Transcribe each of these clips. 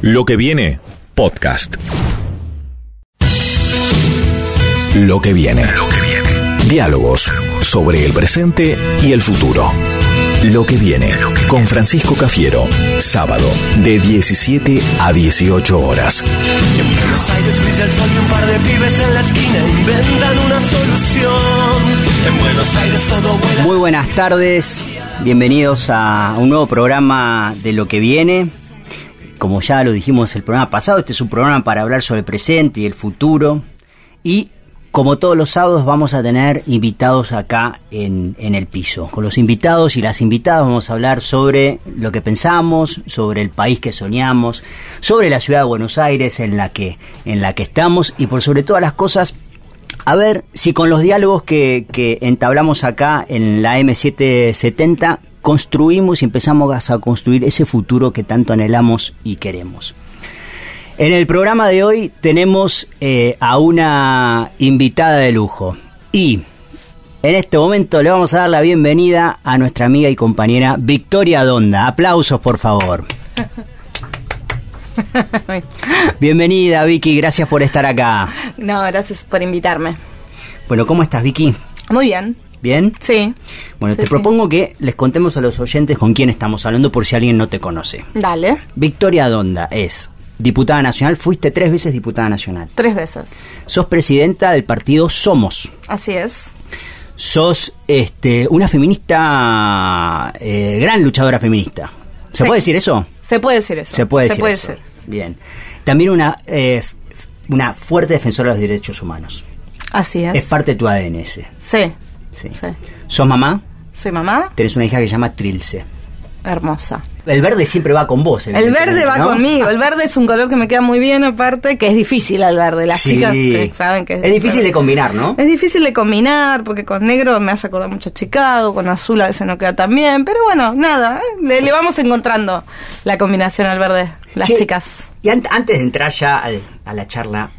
Lo que viene, podcast. Lo que viene. Lo que viene. Diálogos sobre el presente y el futuro. Lo que viene con Francisco Cafiero, sábado de 17 a 18 horas. En Buenos Aires brilla el sol y un par de pibes en la esquina inventan una solución. En Buenos Aires todo vuela. Muy buenas tardes, bienvenidos a un nuevo programa de lo que viene. Como ya lo dijimos el programa pasado, este es un programa para hablar sobre el presente y el futuro. Y como todos los sábados vamos a tener invitados acá en, en el piso. Con los invitados y las invitadas vamos a hablar sobre lo que pensamos, sobre el país que soñamos, sobre la ciudad de Buenos Aires en la que, en la que estamos y por sobre todas las cosas a ver si con los diálogos que, que entablamos acá en la M770 construimos y empezamos a construir ese futuro que tanto anhelamos y queremos. En el programa de hoy tenemos eh, a una invitada de lujo y en este momento le vamos a dar la bienvenida a nuestra amiga y compañera Victoria Donda. Aplausos, por favor. Bienvenida, Vicky, gracias por estar acá. No, gracias por invitarme. Bueno, ¿cómo estás, Vicky? Muy bien. ¿Bien? Sí. Bueno, Sí, te sí. propongo que les contemos a los oyentes con quién estamos hablando por si alguien no te conoce. Dale. Victoria Donda es diputada nacional, fuiste tres veces diputada nacional. Tres veces. Sos presidenta del partido Somos. Así es. Sos este, una feminista, eh, gran luchadora feminista. ¿Se Sí. puede decir eso? Se puede decir eso. Se puede decir puede eso. ser. Bien. También una, eh, una fuerte defensora de los derechos humanos. Así es. Es parte de tu ADN ese. Sí. Sí. Sí. ¿Sos mamá? Soy mamá. Tenés una hija que se llama Trilce. Hermosa. El verde siempre va con vos. El verde va ¿no? conmigo. El verde es un color que me queda muy bien, aparte, que es difícil al verde. Las Sí. chicas sí, saben que Es difícil de combinar, ¿no? Es difícil de combinar porque con negro me hace acordar mucho a Chicago, con azul a veces no queda tan bien, pero bueno, nada, ¿eh? le, le vamos encontrando la combinación al verde, las chicas. Y an- antes de entrar ya al- a la charla,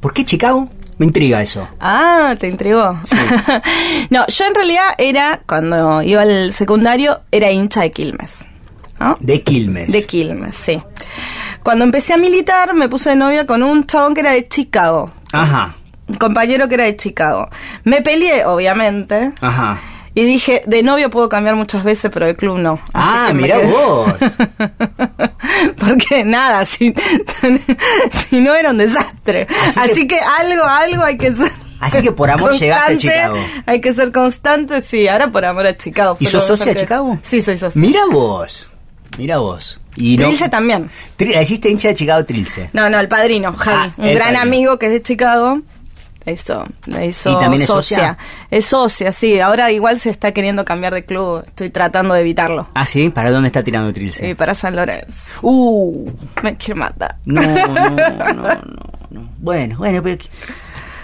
¿por qué Chicago? Me intriga eso. Ah, te intrigó. no, yo en realidad era, cuando iba al secundario, era hincha de Quilmes. ¿no? De Quilmes. De Quilmes, sí. Cuando empecé a militar, me puse de novia con un chabón que era de Chicago. Ajá, Un compañero que era de Chicago. Me peleé, obviamente. ajá. Y dije, de novio puedo cambiar muchas veces, pero de club no. Así Ah, que mirá quedé- vos. Porque nada, si, si no era un desastre. Así Así, que- que, algo, algo hay que ser. Así que por amor llegaste a Chicago. Hay que ser constante, sí. Ahora por amor a Chicago. ¿Y sos socia de Chicago? Sí, soy socia. Mira vos. Mira vos. Y no- Trilce también. Tri- hiciste hincha de Chicago Trilce. No, no, el padrino, Javi. Ah, un gran padrino. amigo que es de Chicago. La hizo, la hizo ¿Y también es socia? Es socia, sí. Ahora igual se está queriendo cambiar de club. Estoy tratando de evitarlo. Ah, sí, ¿para dónde está tirando Trilce? Y para San Lorenzo. Uh, Me quiere matar. no, no, no, no, no. Bueno, bueno, pero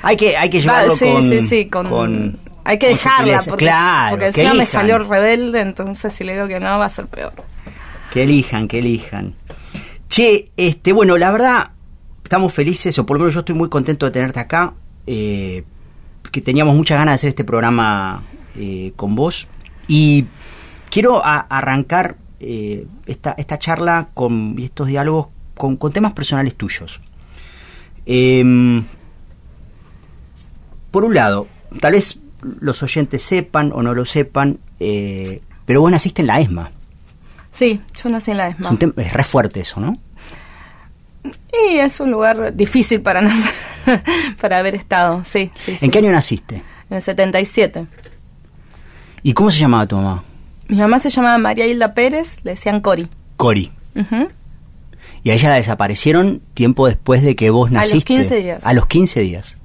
hay que, hay que Va, llevarlo sí, con, sí, sí, con, hay que dejarla porque, claro, porque que encima me salió rebelde, entonces si le digo que no va a ser peor. Que elijan, que elijan. Che, este, bueno, la verdad, estamos felices, o por lo menos yo estoy muy contento de tenerte acá. Eh, que teníamos muchas ganas de hacer este programa eh, con vos. Y quiero a- arrancar eh, esta, esta charla con, y estos diálogos con, con temas personales tuyos. Em, por un lado, tal vez los oyentes sepan o no lo sepan, eh, pero vos naciste en la ESMA. Sí, yo nací en la Es, ESMA. tem- es re fuerte eso, ¿no? Y es un lugar difícil para nacer, para haber estado, sí, sí, sí. ¿En qué año naciste? En el 77. ¿Y cómo se llamaba tu mamá? Mi mamá se llamaba María Hilda Pérez, le decían Cori. Cori. Y a ella la desaparecieron tiempo después de que vos A los naciste. 15 días. A los 15 días.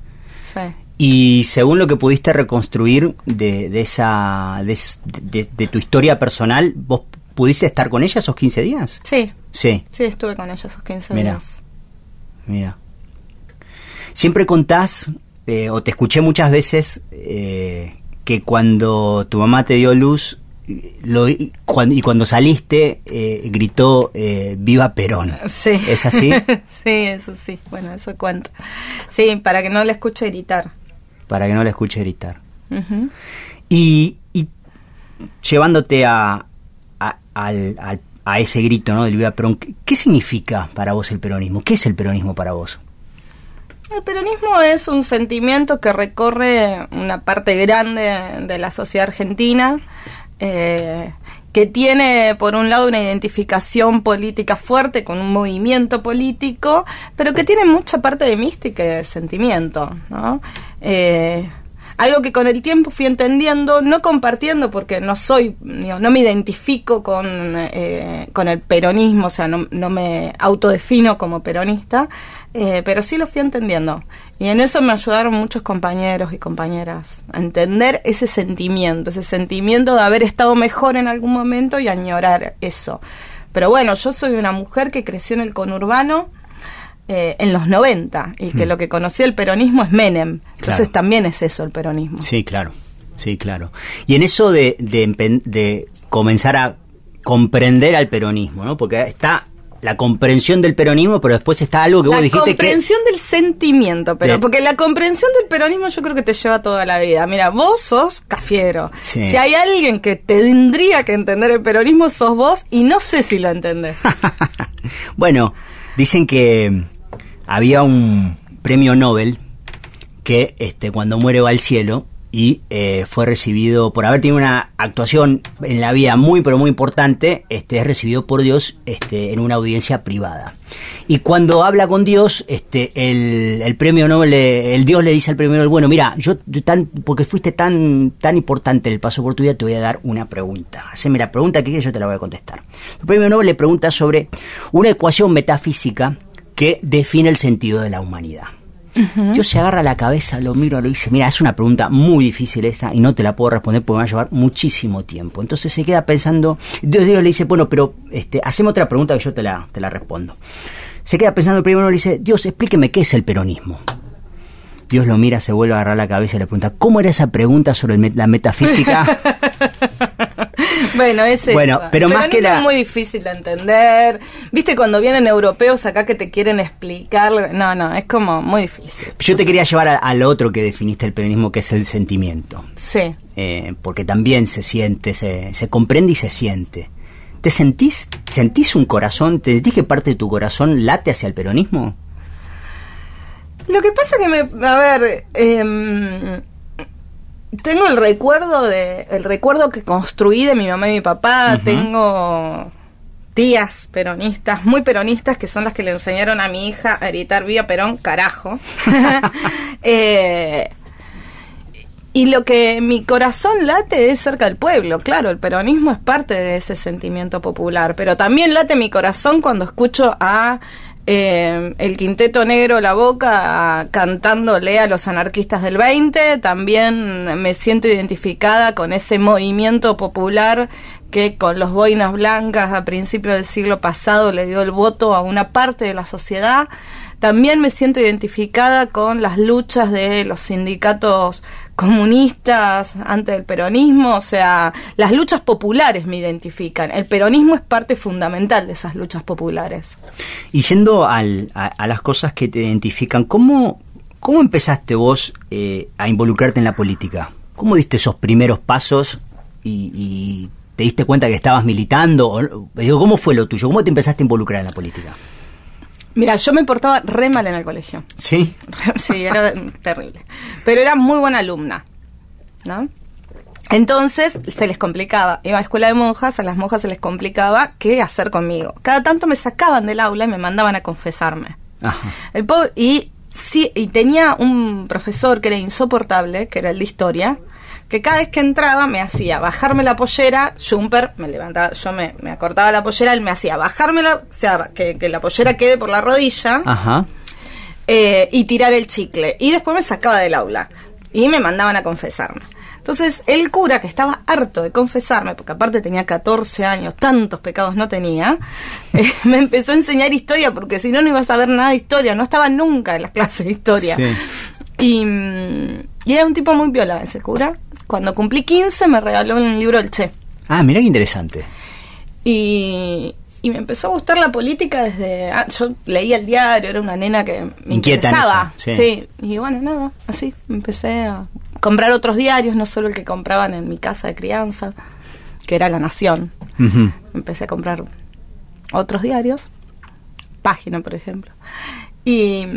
Sí. Y según lo que pudiste reconstruir de, de esa de, de- de tu historia personal, ¿vos pudiste estar con ella esos 15 días? Sí, Sí, sí, estuve con ella esos 15 Mirá. días. mira. Siempre contás, eh, o te escuché muchas veces, eh, que cuando tu mamá te dio luz, lo, y, cuando, y cuando saliste, eh, gritó Viva Perón. Sí. ¿Es así? sí, eso sí. Bueno, eso cuenta. Sí, para que no le escuche gritar. Para que no la escuche gritar. Y, y llevándote a, a- al, al- a ese grito ¿no? del Viva Perón, ¿qué- ¿qué significa para vos el peronismo? ¿Qué es el peronismo para vos? El peronismo es un sentimiento que recorre una parte grande de la sociedad argentina, eh, que tiene por un lado una identificación política fuerte con un movimiento político, pero que tiene mucha parte de mística y de sentimiento, ¿no? Eh, algo que con el tiempo fui entendiendo, no compartiendo porque no soy, digo, no me identifico con, eh, con el peronismo, o sea, no, no me autodefino como peronista, eh, pero sí lo fui entendiendo. Y en eso me ayudaron muchos compañeros y compañeras a entender ese sentimiento, ese sentimiento de haber estado mejor en algún momento y añorar eso. Pero bueno, yo soy una mujer que creció en el conurbano, eh, en los 90 y que Mm. lo que conocía el peronismo es Menem. Entonces Claro. también es eso el peronismo. Sí, claro, sí, claro. Y en eso de, de, comenzar a comprender al peronismo, ¿no? Porque está la comprensión del peronismo, pero después está algo que vos la dijiste que... comprensión del sentimiento, pero porque la comprensión del peronismo yo creo que te lleva toda la vida. Mira, vos sos cafiero. Sí. Si hay alguien que tendría que entender el peronismo, sos vos y no sé si lo entendés. bueno, dicen que había un premio Nobel que este, cuando muere va al cielo y eh, fue recibido por haber tenido una actuación en la vida muy pero muy importante, este, es recibido por Dios este, en una audiencia privada. Y cuando habla con Dios, este, el, premio Nobel, el Dios le dice al premio Nobel, bueno, mira, yo tan, porque fuiste tan, tan importante en el paso por tu vida, te voy a dar una pregunta. Haceme la pregunta que yo te la voy a contestar. El premio Nobel le pregunta sobre una ecuación metafísica que define el sentido de la humanidad. Dios se agarra la cabeza, lo miro, le dice, mira, es una pregunta muy difícil esta y no te la puedo responder porque me va a llevar muchísimo tiempo. Entonces se queda pensando, Dios, Dios le dice, bueno, pero este, haceme otra pregunta que yo te la, te la respondo. Se queda pensando primero le dice, Dios, explíqueme qué es el peronismo. Dios lo mira, se vuelve a agarrar la cabeza y le pregunta, ¿cómo era esa pregunta sobre met- la metafísica? bueno, es Bueno, eso. pero más que la- es muy difícil de entender. ¿Viste cuando vienen europeos acá que te quieren explicar? No, no, es como muy difícil. Yo te quería llevar al otro que definiste el peronismo, que es el sentimiento. Sí. eh, porque también se siente, se, se comprende y se siente. ¿Te sentís, sentís un corazón, te sentís que parte de tu corazón late hacia el peronismo? Lo que pasa que me, a ver, em, tengo el recuerdo de, el recuerdo que construí de mi mamá y mi papá. Tengo tías peronistas, muy peronistas, que son las que le enseñaron a mi hija a gritar Vía Perón, carajo. Eh, y lo que mi corazón late es cerca del pueblo, claro, el peronismo es parte de ese sentimiento popular, pero también late mi corazón cuando escucho a eh, el Quinteto Negro La Boca cantándole a los anarquistas del 20, también me siento identificada con ese movimiento popular que con los boinas blancas a principios del siglo pasado le dio el voto a una parte de la sociedad. También me siento identificada con las luchas de los sindicatos comunistas ante el peronismo, o sea, las luchas populares me identifican. El peronismo es parte fundamental de esas luchas populares. Y yendo al- a, a las cosas que te identifican, ¿cómo, cómo empezaste vos eh, a involucrarte en la política? ¿Cómo diste esos primeros pasos y, te diste cuenta que estabas militando? ¿Cómo fue lo tuyo? ¿Cómo te empezaste a involucrar en la política? Mira, yo me portaba re mal en el colegio. Sí. sí, era terrible. Pero era muy buena alumna, ¿no? Entonces se les complicaba. Iba a escuela de monjas, a las monjas se les complicaba qué hacer conmigo. Cada tanto me sacaban del aula y me mandaban a confesarme. Ajá. El pobre, y, sí, y tenía un profesor que era insoportable, que era el de historia, que cada vez que entraba me hacía bajarme la pollera, Jumper me levantaba, yo me, me acortaba la pollera, él me hacía bajarme la, o sea, que, que la pollera quede por la rodilla Ajá. eh, y tirar el chicle. Y después me sacaba del aula y me mandaban a confesarme. Entonces, el cura, que estaba harto de confesarme, porque aparte tenía 14 años, tantos pecados no tenía, eh, me empezó a enseñar historia, porque si no, no iba a saber nada de historia. No estaba nunca en las clases de historia. Sí. Y, mm, y era un tipo muy viola ese cura. Cuando cumplí 15 me regaló un libro del Che. Ah, mira qué interesante. Y, y me empezó a gustar la política desde... ah, yo leía el diario, era una nena que me interesaba. eso, sí. Y bueno, nada, así empecé a comprar otros diarios, no solo el que compraban en mi casa de crianza, que era La Nación. Empecé a comprar otros diarios, Página, por ejemplo. Y,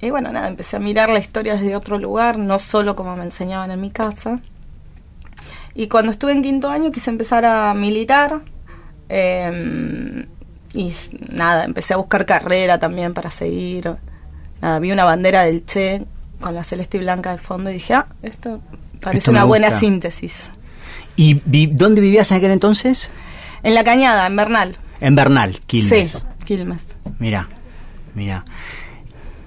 y bueno, nada, empecé a mirar la historia desde otro lugar, no solo como me enseñaban en mi casa. Y cuando estuve en quinto año quise empezar a militar. eh, y nada, empecé a buscar carrera también para seguir. Nada, vi una bandera del Che con la celeste y blanca de fondo y dije, ah, esto parece Esto una buena síntesis. ¿Y vi- dónde vivías en aquel entonces? En la cañada, en Bernal. En Bernal, Quilmes. Sí, Quilmes. Mira, mira.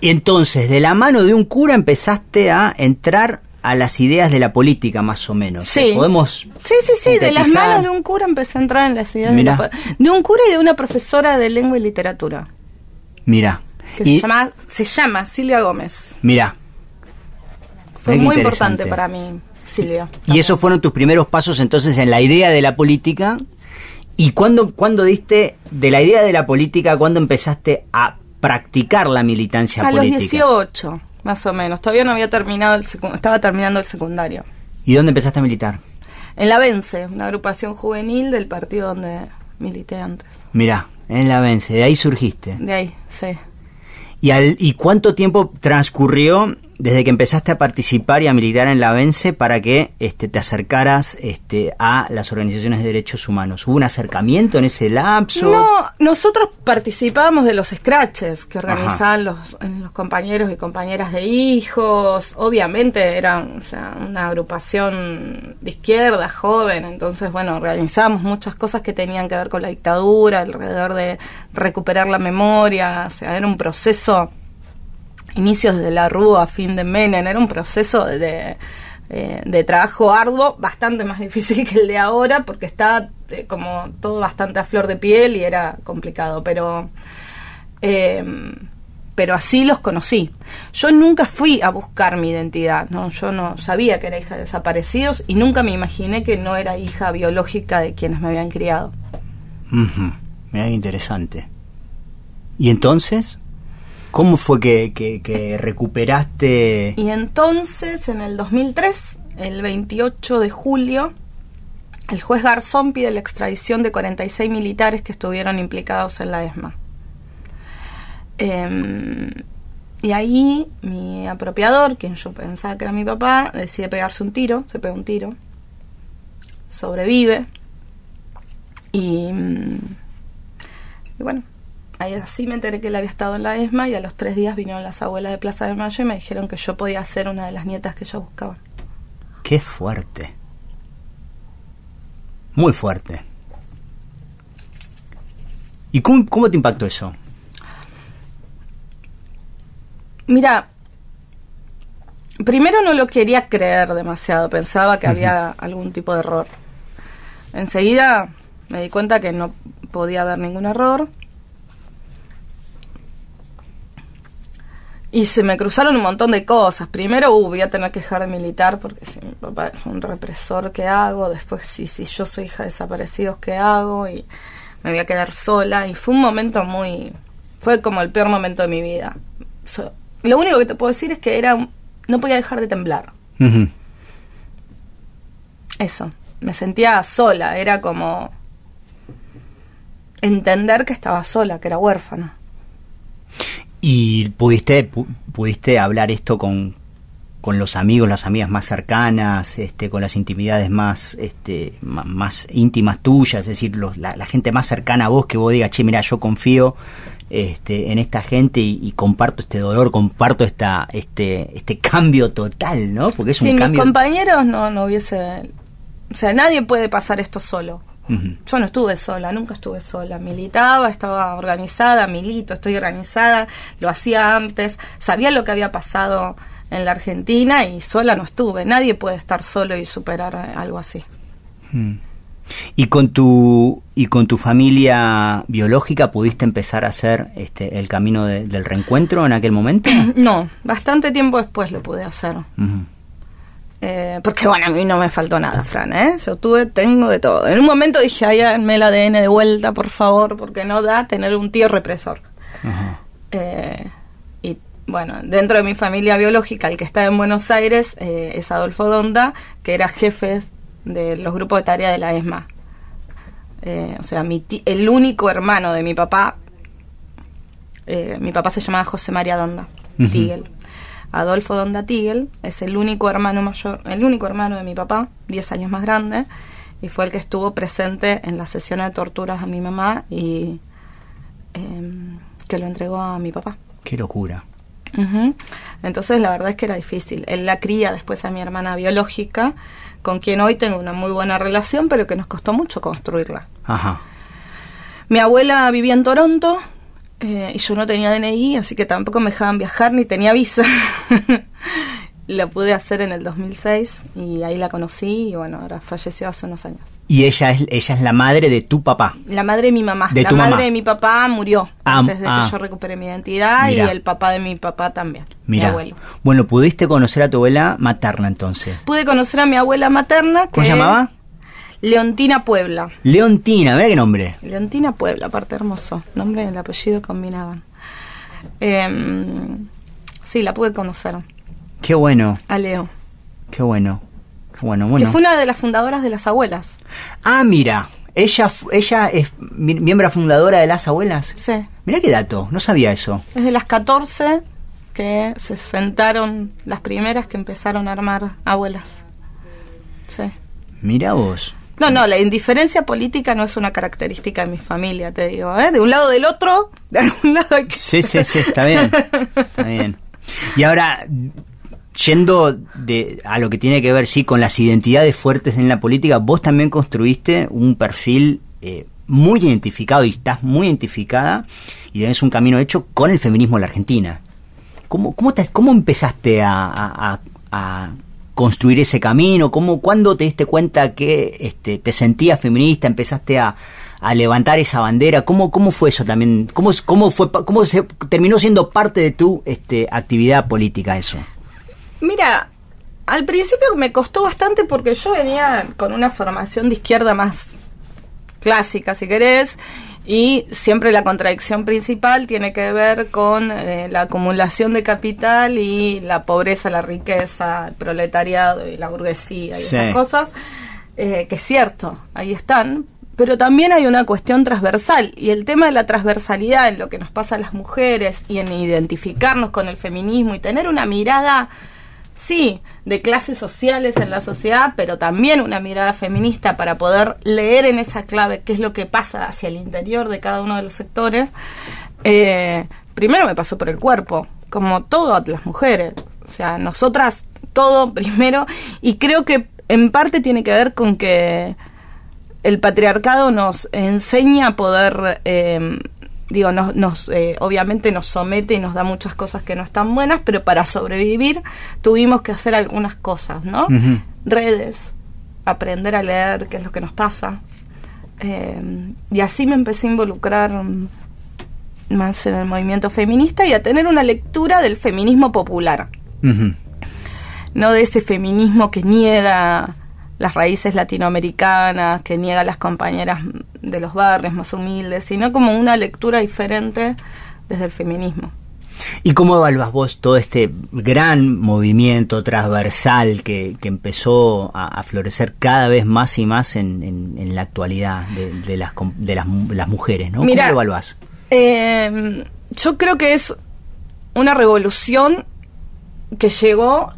Y entonces, de la mano de un cura empezaste a entrar a las ideas de la política, más o menos. Sí. Podemos. Sí, sí, sí, de las manos de un cura empecé a entrar en las ideas de, la de un cura y de una profesora de lengua y literatura, Mira. que Y, se, llama, se llama Silvia Gómez. Mira. Fue Mirá muy importante para mí, Silvia. Y esos fueron tus primeros pasos entonces en la idea de la política. ¿Y cuándo, cuándo diste de la idea de la política, cuándo empezaste a practicar la militancia A los política? 18, más o menos. Todavía no había terminado el secu- estaba terminando el secundario. ¿Y dónde empezaste a militar? En la Vence, una agrupación juvenil del partido donde milité antes. Mirá, en la Vence, de ahí surgiste. De ahí, sí. ¿Y, al, ¿Y cuánto tiempo transcurrió desde que empezaste a participar y a militar en la Vence para que este, te acercaras este, a las organizaciones de derechos humanos? ¿Hubo un acercamiento en ese lapso? No, nosotros participábamos de los scratches que organizaban los, los compañeros y compañeras de hijos. Obviamente eran o sea, una agrupación de izquierda, joven, entonces, bueno, organizábamos muchas cosas que tenían que ver con la dictadura, alrededor de recuperar la memoria, o sea, era un proceso inicios de la Rúa, fin de Menem, era un proceso de, eh, de trabajo arduo, bastante más difícil que el de ahora, porque estaba eh, como todo bastante a flor de piel y era complicado, pero, eh, pero así los conocí. Yo nunca fui a buscar mi identidad, ¿no? yo no sabía que era hija de desaparecidos y nunca me imaginé que no era hija biológica de quienes me habían criado. Ujú, Mirá qué interesante. ¿Y entonces? ¿Cómo fue que, recuperaste? Y entonces, en el 2003, el 28 de julio, el juez Garzón pide la extradición de 46 militares que estuvieron implicados en la ESMA. Em, y ahí mi apropiador, quien yo pensaba que era mi papá, decide pegarse un tiro, se pega un tiro, sobrevive y, mm, y bueno, ahí así me enteré que él había estado en la ESMA y a los tres días vinieron las abuelas de Plaza de Mayo y me dijeron que yo podía ser una de las nietas que ellos buscaban. Qué fuerte. Muy fuerte. ¿Y cómo, cómo te impactó eso? Mira, primero no lo quería creer demasiado, pensaba que había algún tipo de error. Enseguida me di cuenta que no podía haber ningún error. Y se me cruzaron un montón de cosas. Primero, uh, voy a tener que dejar de militar porque si mi papá es un represor, ¿qué hago? Después, si, si yo soy hija de desaparecidos, ¿qué hago? Y me voy a quedar sola. Y fue un momento muy... Fue como el peor momento de mi vida. So- lo único que te puedo decir es que era no podía dejar de temblar. Eso. Me sentía sola. Era como entender que estaba sola, que era huérfana. ¿Y pudiste, pu- pudiste hablar esto con, con los amigos, las amigas más cercanas, este, con las intimidades más, este, ma- más íntimas tuyas? Es decir, los- la, la gente más cercana a vos que vos digas, che, mira, yo confío este, en esta gente y, y comparto este dolor, comparto esta, este, este cambio total, ¿no? Porque es Sin un mis cambio... compañeros no, no hubiese... O sea, nadie puede pasar esto solo. Yo no estuve sola, nunca estuve sola. Militaba, estaba organizada, milito, estoy organizada, lo hacía antes, sabía lo que había pasado en la Argentina y sola no estuve. Nadie puede estar solo y superar algo así. Mm. ¿Y con tu y con tu familia biológica pudiste empezar a hacer este, el camino de- del reencuentro en aquel momento? No, bastante tiempo después lo pude hacer. Eh, porque bueno, a mí no me faltó nada, Fran, ¿eh? Yo tuve, tengo de todo. En un momento dije, ay, el ADN de vuelta, por favor, porque no da tener un tío represor. Ajá. Eh, y bueno, dentro de mi familia biológica, el que está en Buenos Aires eh, es Adolfo Donda, que era jefe de los grupos de tarea de la ESMA. Eh, o sea, mi ti- el único hermano de mi papá, eh, mi papá se llamaba José María Donda Ujú. Tigel. Adolfo Donda Tigel es el único hermano mayor, el único hermano de mi papá, 10 años más grande, y fue el que estuvo presente en la sesión de torturas a mi mamá y em, que lo entregó a mi papá. Qué locura. Entonces la verdad es que era difícil. Él la cría después a mi hermana biológica, con quien hoy tengo una muy buena relación, pero que nos costó mucho construirla. Ajá. Mi abuela vivía en Toronto eh, y yo no tenía DNI, así que tampoco me dejaban viajar ni tenía visa. la pude hacer en el 2006 y ahí la conocí y bueno, ahora falleció hace unos años. Y ella es, ella es la madre de tu papá. La madre de mi mamá. De la tu madre mamá. de mi papá murió Ah, antes de ah. que yo recupere mi identidad Mirá. y el papá de mi papá también. Mi abuelo. Bueno, pudiste conocer a tu abuela materna entonces. Pude conocer a mi abuela materna. ¿Cómo se llamaba? Leontina Puebla. Leontina, mira qué nombre. Leontina Puebla, aparte hermoso. Nombre y el apellido combinaban. Em, sí, la pude conocer. Qué bueno, A Leo. qué bueno. Qué bueno, bueno. Que fue una de las fundadoras de las abuelas. Ah, mira, ella, ella es mi- miembro fundadora de las abuelas. Sí. Mira qué dato, no sabía eso. Es de las 14 que se sentaron las primeras que empezaron a armar abuelas. Sí. Mira vos. No, no, la indiferencia política no es una característica de mi familia, te digo, ¿eh? De un lado del otro, de algún lado hay que... Sí, sí, sí, está bien. Está bien. Y ahora, yendo a lo que tiene que ver, sí, con las identidades fuertes en la política, vos también construiste un perfil eh, muy identificado y estás muy identificada y tenés un camino hecho con el feminismo en la Argentina. ¿Cómo, cómo, te- cómo empezaste a construir ese camino? ¿Cómo, ¿Cuándo te diste cuenta que este, te sentías feminista? ¿Empezaste a, a levantar esa bandera? ¿Cómo, cómo fue eso también? ¿Cómo, cómo, fue, cómo se terminó siendo parte de tu este, actividad política eso? Mira, al principio me costó bastante porque yo venía con una formación de izquierda más clásica, si querés, y siempre la contradicción principal tiene que ver con eh, la acumulación de capital y la pobreza, la riqueza, el proletariado y la burguesía y Sí. esas cosas, eh, que es cierto, ahí están, pero también hay una cuestión transversal y el tema de la transversalidad en lo que nos pasa a las mujeres y en identificarnos con el feminismo y tener una mirada sí, de clases sociales en la sociedad, pero también una mirada feminista para poder leer en esa clave qué es lo que pasa hacia el interior de cada uno de los sectores, eh, primero me pasó por el cuerpo, como todas las mujeres. O sea, nosotras todo primero, y creo que en parte tiene que ver con que el patriarcado nos enseña a poder, eh, digo, nos, nos, eh, obviamente nos somete y nos da muchas cosas que no están buenas, pero para sobrevivir tuvimos que hacer algunas cosas, ¿no? Redes, aprender a leer qué es lo que nos pasa. Eh, y así me empecé a involucrar más en el movimiento feminista y a tener una lectura del feminismo popular no de ese feminismo que niega las raíces latinoamericanas, que niega a las compañeras de los barrios más humildes, sino como una lectura diferente desde el feminismo. ¿Y cómo evaluas vos todo este gran movimiento transversal que, que empezó a, a florecer cada vez más y más en, en- en la actualidad de, de las, de las, mu- las mujeres? ¿no? Mira, ¿Cómo lo evaluás? Eh, yo creo que es una revolución que llegó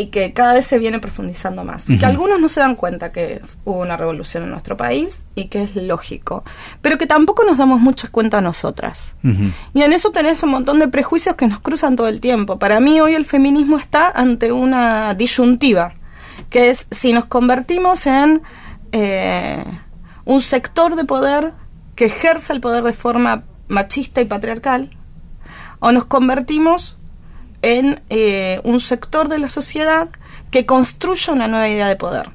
y que cada vez se viene profundizando más. Que algunos no se dan cuenta que hubo una revolución en nuestro país y que es lógico, pero que tampoco nos damos mucha cuenta nosotras. Y en eso tenés un montón de prejuicios que nos cruzan todo el tiempo. Para mí hoy el feminismo está ante una disyuntiva, que es si nos convertimos en eh, un sector de poder que ejerza el poder de forma machista y patriarcal, o nos convertimos en eh, un sector de la sociedad que construya una nueva idea de poder.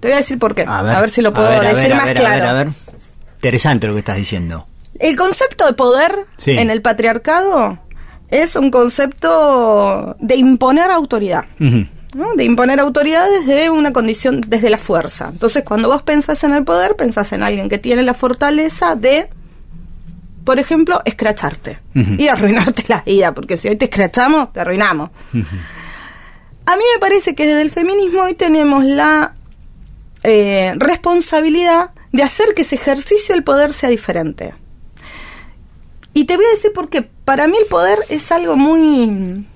Te voy a decir por qué, a ver, si lo puedo ver, decir ver, más ver, a claro. ver, a ver. Interesante lo que estás diciendo. El concepto de poder Sí. en el patriarcado es un concepto de imponer autoridad. De imponer autoridad desde una condición, desde la fuerza. Entonces, cuando vos pensás en el poder, pensás en alguien que tiene la fortaleza de, por ejemplo, escracharte y arruinarte la vida, porque si hoy te escrachamos, te arruinamos. A mí me parece que desde el feminismo hoy tenemos la eh, responsabilidad de hacer que ese ejercicio del poder sea diferente. Y te voy a decir por qué. Para mí el poder es algo muy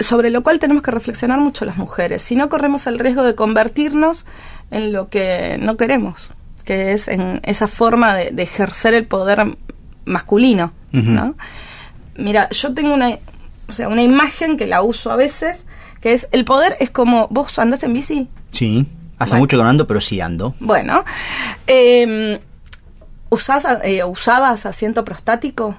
sobre lo cual tenemos que reflexionar mucho las mujeres. Si no corremos el riesgo de convertirnos en lo que no queremos, que es en esa forma de, ejercer el poder masculino, ¿no? Mira, yo tengo una, o sea, una imagen que la uso a veces, que es el poder es como vos andás en bici. Sí, hace mucho que no ando, pero sí ando. Bueno, eh, ¿usabas asiento prostático?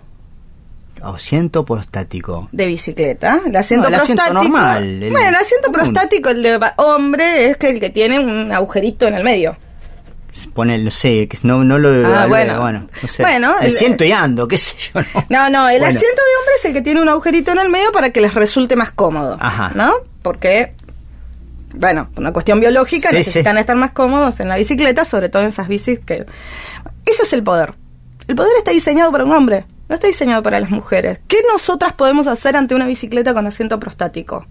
Asiento prostático. De bicicleta. El asiento prostático. normal. bueno, el asiento prostático, el de hombre, es que el que tiene un agujerito en el medio. Pone, no sé, que no, no lo. Ah, bueno. bueno, no sé. bueno el, siento y ando, qué sé yo. No, no, el asiento de hombre es el que tiene un agujerito en el medio para que les resulte más cómodo. Ajá. ¿No? Porque bueno, por una cuestión biológica, necesitan estar más cómodos en la bicicleta, sobre todo en esas bicis que... Eso es el poder. El poder está diseñado para un hombre no está diseñado para las mujeres. ¿Qué nosotras podemos hacer ante una bicicleta con asiento prostático?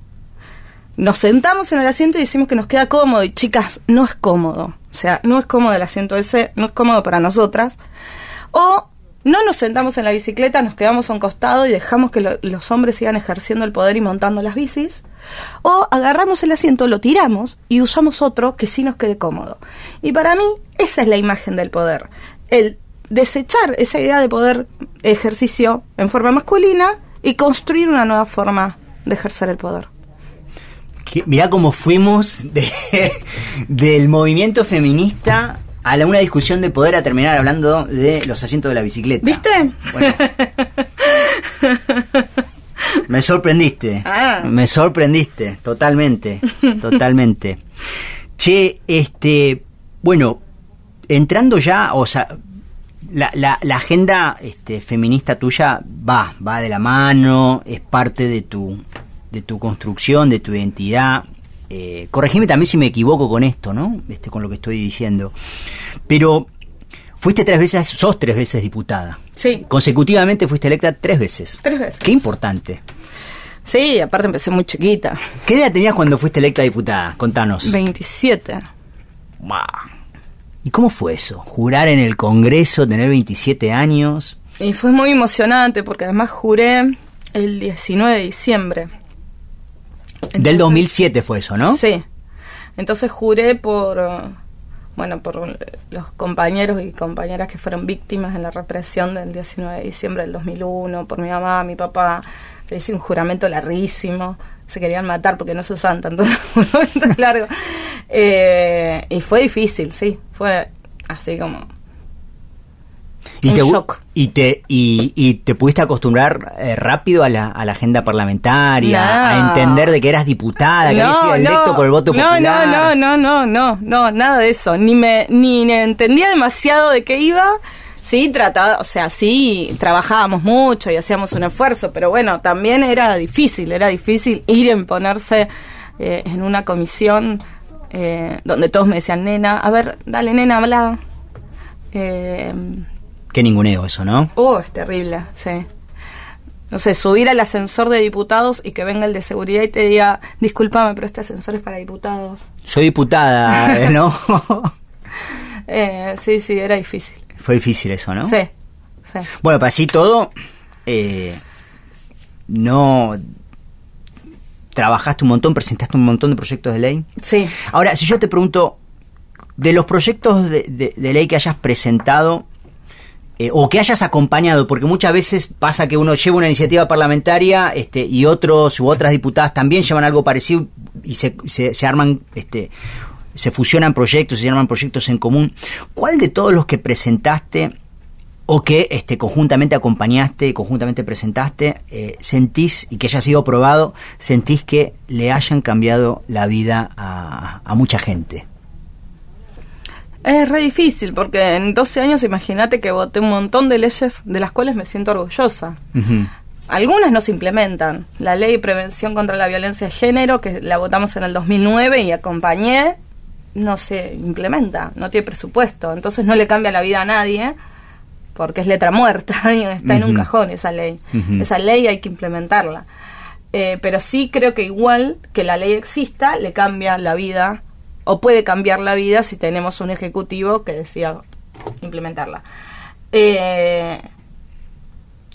Nos sentamos en el asiento y decimos que nos queda cómodo. Y chicas, no es cómodo. O sea, no es cómodo el asiento ese, no es cómodo para nosotras. O no nos sentamos en la bicicleta, nos quedamos a un costado y dejamos que los hombres sigan ejerciendo el poder y montando las bicis. O agarramos el asiento, lo tiramos y usamos otro que sí nos quede cómodo. Y para mí, esa es la imagen del poder. El desechar esa idea de poder ejercicio en forma masculina y construir una nueva forma de ejercer el poder. Mirá cómo fuimos de, del movimiento feminista a la, una discusión de poder a terminar hablando de los asientos de la bicicleta. ¿Viste? me sorprendiste. Ah. Me sorprendiste, totalmente, totalmente. Che, este, bueno, entrando ya, o sea, la, la, la, agenda este, feminista tuya va, va de la mano, es parte de tu, de tu construcción, de tu identidad. Eh, corregime también si me equivoco con esto, ¿no? Este, con lo que estoy diciendo. Pero fuiste tres veces, sos tres veces diputada. Sí. Consecutivamente fuiste electa tres veces. Tres veces. Qué importante. Sí, aparte empecé muy chiquita. ¿Qué edad tenías cuando fuiste electa diputada? Contanos. 27. Wow. ¿Y cómo fue eso? Jurar en el Congreso, tener 27 años. Y fue muy emocionante porque además juré el 19 de diciembre. Del 2007 fue eso, ¿no? Sí. Entonces juré por, bueno, por los compañeros y compañeras que fueron víctimas en la represión del 19 de diciembre del 2001, por mi mamá, mi papá. Se hizo un juramento larguísimo. Se querían matar porque no se usaban tanto juramentos largos. Eh, y fue difícil, sí. Fue así como. ¿Y te, Y te, y, te pudiste acostumbrar eh, rápido a la, a la agenda parlamentaria, a entender de que eras diputada, que habías sido electo por el voto popular. No, no, no, no, no, no, nada de eso. Ni me, ni entendía demasiado de qué iba. Sí, trataba, o sea, sí, trabajábamos mucho y hacíamos un esfuerzo, pero bueno, también era difícil, era difícil ir en ponerse eh, en una comisión eh, donde todos me decían, nena, a ver, dale, nena, habla. Eh, Qué ninguneo eso, ¿no? Oh, es terrible, sí. No sé, subir al ascensor de diputados y que venga el de seguridad y te diga, discúlpame, pero este ascensor es para diputados. Soy diputada, ¿no? eh, sí, sí, era difícil. Fue difícil eso, ¿no? Sí, sí. Bueno, para así todo, eh, no trabajaste un montón, presentaste un montón de proyectos de ley. Sí. Ahora, si yo te pregunto, de los proyectos de, ley que hayas presentado eh, o que hayas acompañado, porque muchas veces pasa que uno lleva una iniciativa parlamentaria este, y otros u otras diputadas también llevan algo parecido y se, se, arman, este, se fusionan proyectos, se arman proyectos en común. ¿Cuál de todos los que presentaste o que este, conjuntamente acompañaste, conjuntamente presentaste, eh, sentís, y que haya sido aprobado, sentís que le hayan cambiado la vida a, mucha gente? Es re difícil, porque en 12 años imagínate que voté un montón de leyes de las cuales me siento orgullosa. Algunas no se implementan. La ley de prevención contra la violencia de género, que la votamos en el 2009 y acompañé, no se implementa, no tiene presupuesto. Entonces no le cambia la vida a nadie porque es letra muerta, está en un cajón esa ley. Esa ley hay que implementarla. Eh, pero sí creo que igual que la ley exista, le cambia la vida o puede cambiar la vida si tenemos un ejecutivo que decida implementarla. Eh,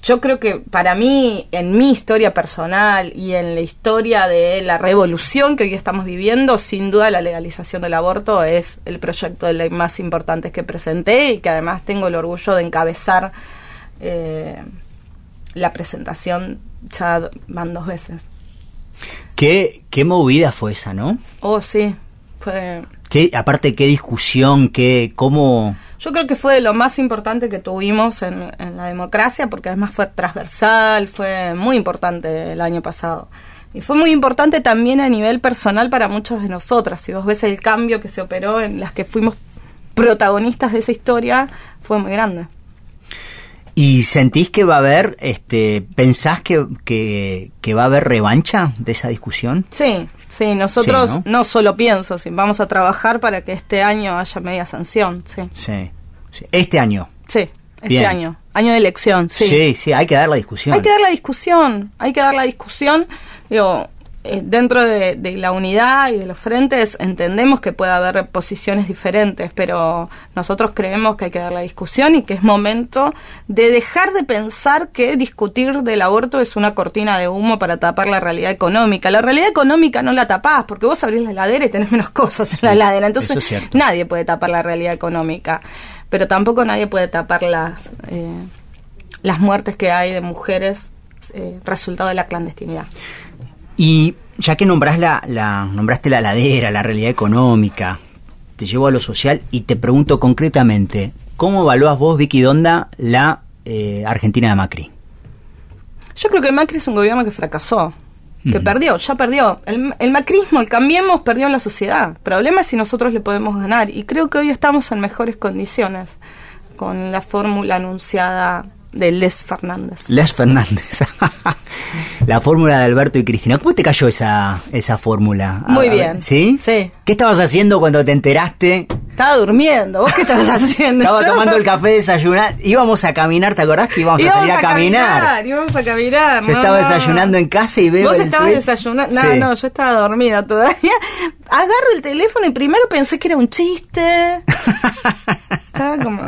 yo creo que para mí, en mi historia personal y en la historia de la revolución que hoy estamos viviendo, sin duda la legalización del aborto es el proyecto de ley más importante que presenté y que además tengo el orgullo de encabezar eh, la presentación, ya van dos veces. ¿Qué, qué movida fue esa, ¿no? Oh, sí, fue... ¿Qué, aparte, qué discusión, qué, cómo... Yo creo que fue de lo más importante que tuvimos en, en, la democracia, porque además fue transversal, fue muy importante el año pasado. Y fue muy importante también a nivel personal para muchas de nosotras. Si vos ves el cambio que se operó en las que fuimos protagonistas de esa historia, fue muy grande. ¿Y sentís que va a haber, este, pensás que, que, que va a haber revancha de esa discusión? Sí, Sí, nosotros sí, ¿no? ¿no? solo pienso, sí, vamos a trabajar para que este año haya media sanción, sí. Sí, sí. este año. Sí, este Bien. año, año de elección, sí. Sí, sí, hay que dar la discusión. Hay que dar la discusión, hay que dar la discusión. Digo, eh, dentro de, de, la unidad y de los frentes entendemos que puede haber posiciones diferentes, pero nosotros creemos que hay que dar la discusión y que es momento de dejar de pensar que discutir del aborto es una cortina de humo para tapar la realidad económica. La realidad económica no la tapás porque vos abrís la heladera y tenés menos cosas en la heladera. Entonces es nadie puede tapar la realidad económica, pero tampoco nadie puede tapar las, eh, las muertes que hay de mujeres eh, resultado de la clandestinidad. Y ya que nombrás la, la, nombraste la ladera, la realidad económica, te llevo a lo social y te pregunto concretamente, ¿cómo evalúas vos, Vicky Donda, la eh, Argentina de Macri? Yo creo que Macri es un gobierno que fracasó, que uh -huh. perdió, ya perdió. El, el, macrismo, el cambiemos, perdió en la sociedad. El problema es si nosotros le podemos ganar. Y creo que hoy estamos en mejores condiciones con la fórmula anunciada de Les Fernández. Les Fernández. la fórmula de Alberto y Cristina. ¿Cómo te cayó esa, esa fórmula? Muy bien. ¿Sí? Sí. ¿Qué estabas haciendo cuando te enteraste? Estaba durmiendo. ¿Vos qué estabas haciendo? Estaba tomando el café, desayunando. Íbamos a caminar, ¿te acordás que íbamos, íbamos a salir a, a caminar? caminar? Íbamos a caminar. Yo no, estaba no. desayunando en casa y veo. Vos el estabas tweet. desayunando. No, Sí. no, yo estaba dormida todavía. Agarro el teléfono y primero pensé que era un chiste. estaba como.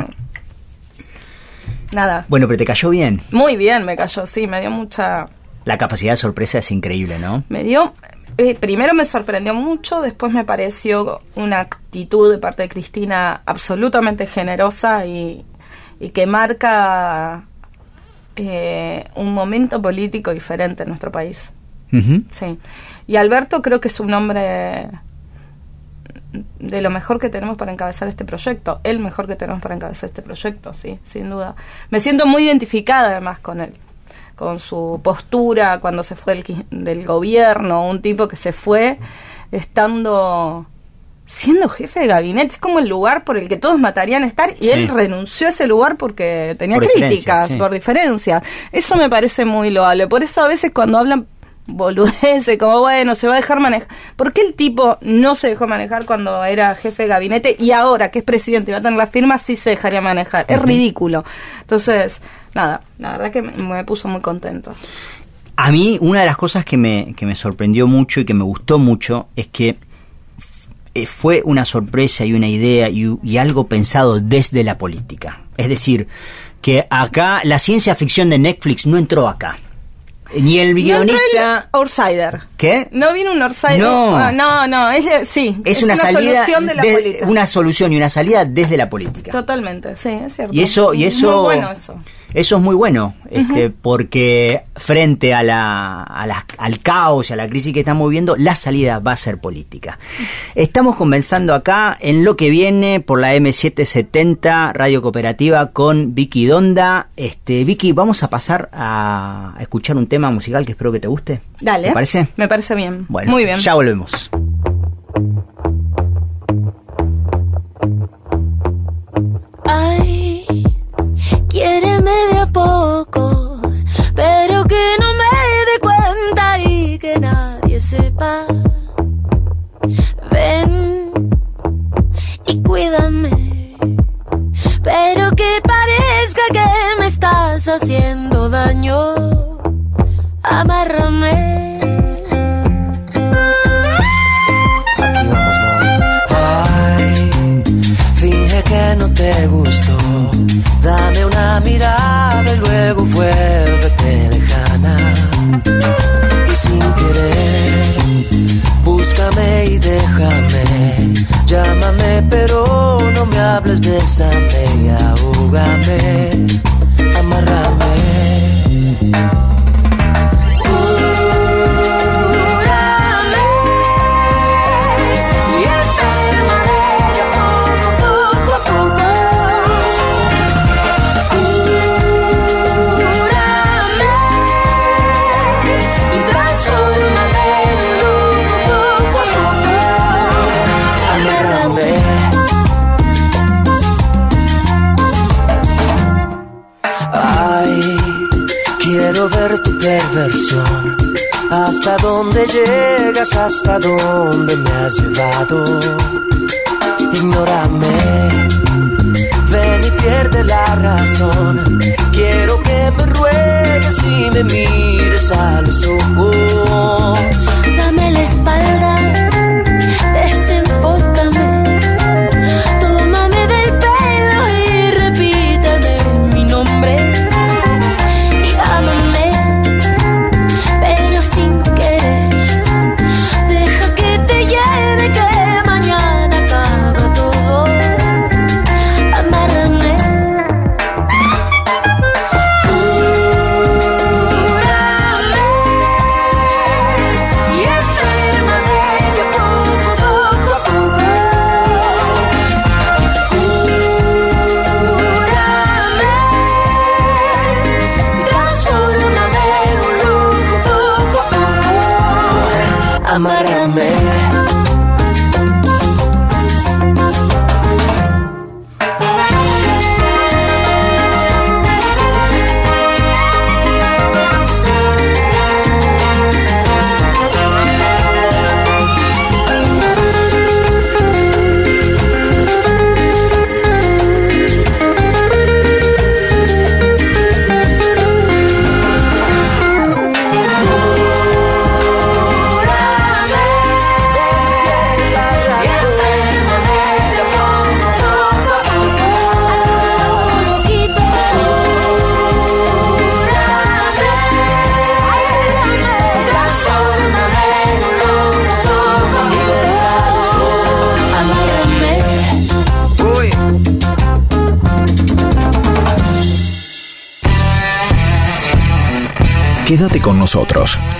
Nada. Bueno, pero te cayó bien. Muy bien me cayó, sí, me dio mucha. La capacidad de sorpresa es increíble, ¿no? Me dio. eh, primero me sorprendió mucho, después me pareció una actitud de parte de Cristina absolutamente generosa y, y que marca eh, un momento político diferente en nuestro país. Sí. Y Alberto creo que es un hombre de lo mejor que tenemos para encabezar este proyecto, el mejor que tenemos para encabezar este proyecto, sí, sin duda. Me siento muy identificada además con él, con su postura cuando se fue del, qui- del gobierno, un tipo que se fue estando siendo jefe de gabinete, es como el lugar por el que todos matarían estar y Sí. él renunció a ese lugar porque tenía Por críticas, sí. por diferencias. Eso me parece muy loable. Por eso a veces cuando hablan boludeces, como bueno, se va a dejar manejar. ¿Por qué el tipo no se dejó manejar cuando era jefe de gabinete y ahora que es presidente y va a tener la firma sí se dejaría manejar? Es ridículo. Entonces, nada, la verdad que me, me puso muy contento. A mí, una de las cosas que me, que me sorprendió mucho y que me gustó mucho es que eh, fue una sorpresa y una idea y, y algo pensado desde la política. Es decir, que acá la ciencia ficción de Netflix no entró acá. Ni el No guionista. el outsider. ¿Qué? No vino un outsider. No. Ah, no, no, es, sí. Es, una, salida. solución de la política. una solución y una salida desde la política. Totalmente, sí, es cierto. Y eso, y Es eso, Muy bueno eso. Eso es muy bueno, este, porque frente a la, a la- al caos y a la crisis que estamos viviendo, la salida va a ser política. Estamos conversando acá en lo que viene por la M770 Radio Cooperativa con Vicky Donda. Este, Vicky, vamos a pasar a escuchar un tema musical que espero que te guste. Dale. ¿Te parece? Me parece bien. Bueno, Muy bien. Ya volvemos. Quiéreme de a poco, pero que no me dé cuenta y que nadie sepa. Ven y cuídame, pero que parezca que me estás haciendo daño. Amárrame. Aquí vamos, que no te gustó. Dame una mirada y luego vuélvete lejana. Y sin querer, búscame y déjame. Llámame, pero no me hables, bésame y ahógame. Amárrame. Ver tu perversión. Hasta dónde llegas, hasta dónde me has llevado. Ignórame, ven y pierde la razón. Quiero que me ruegues y me mires a los ojos. Dame la espalda,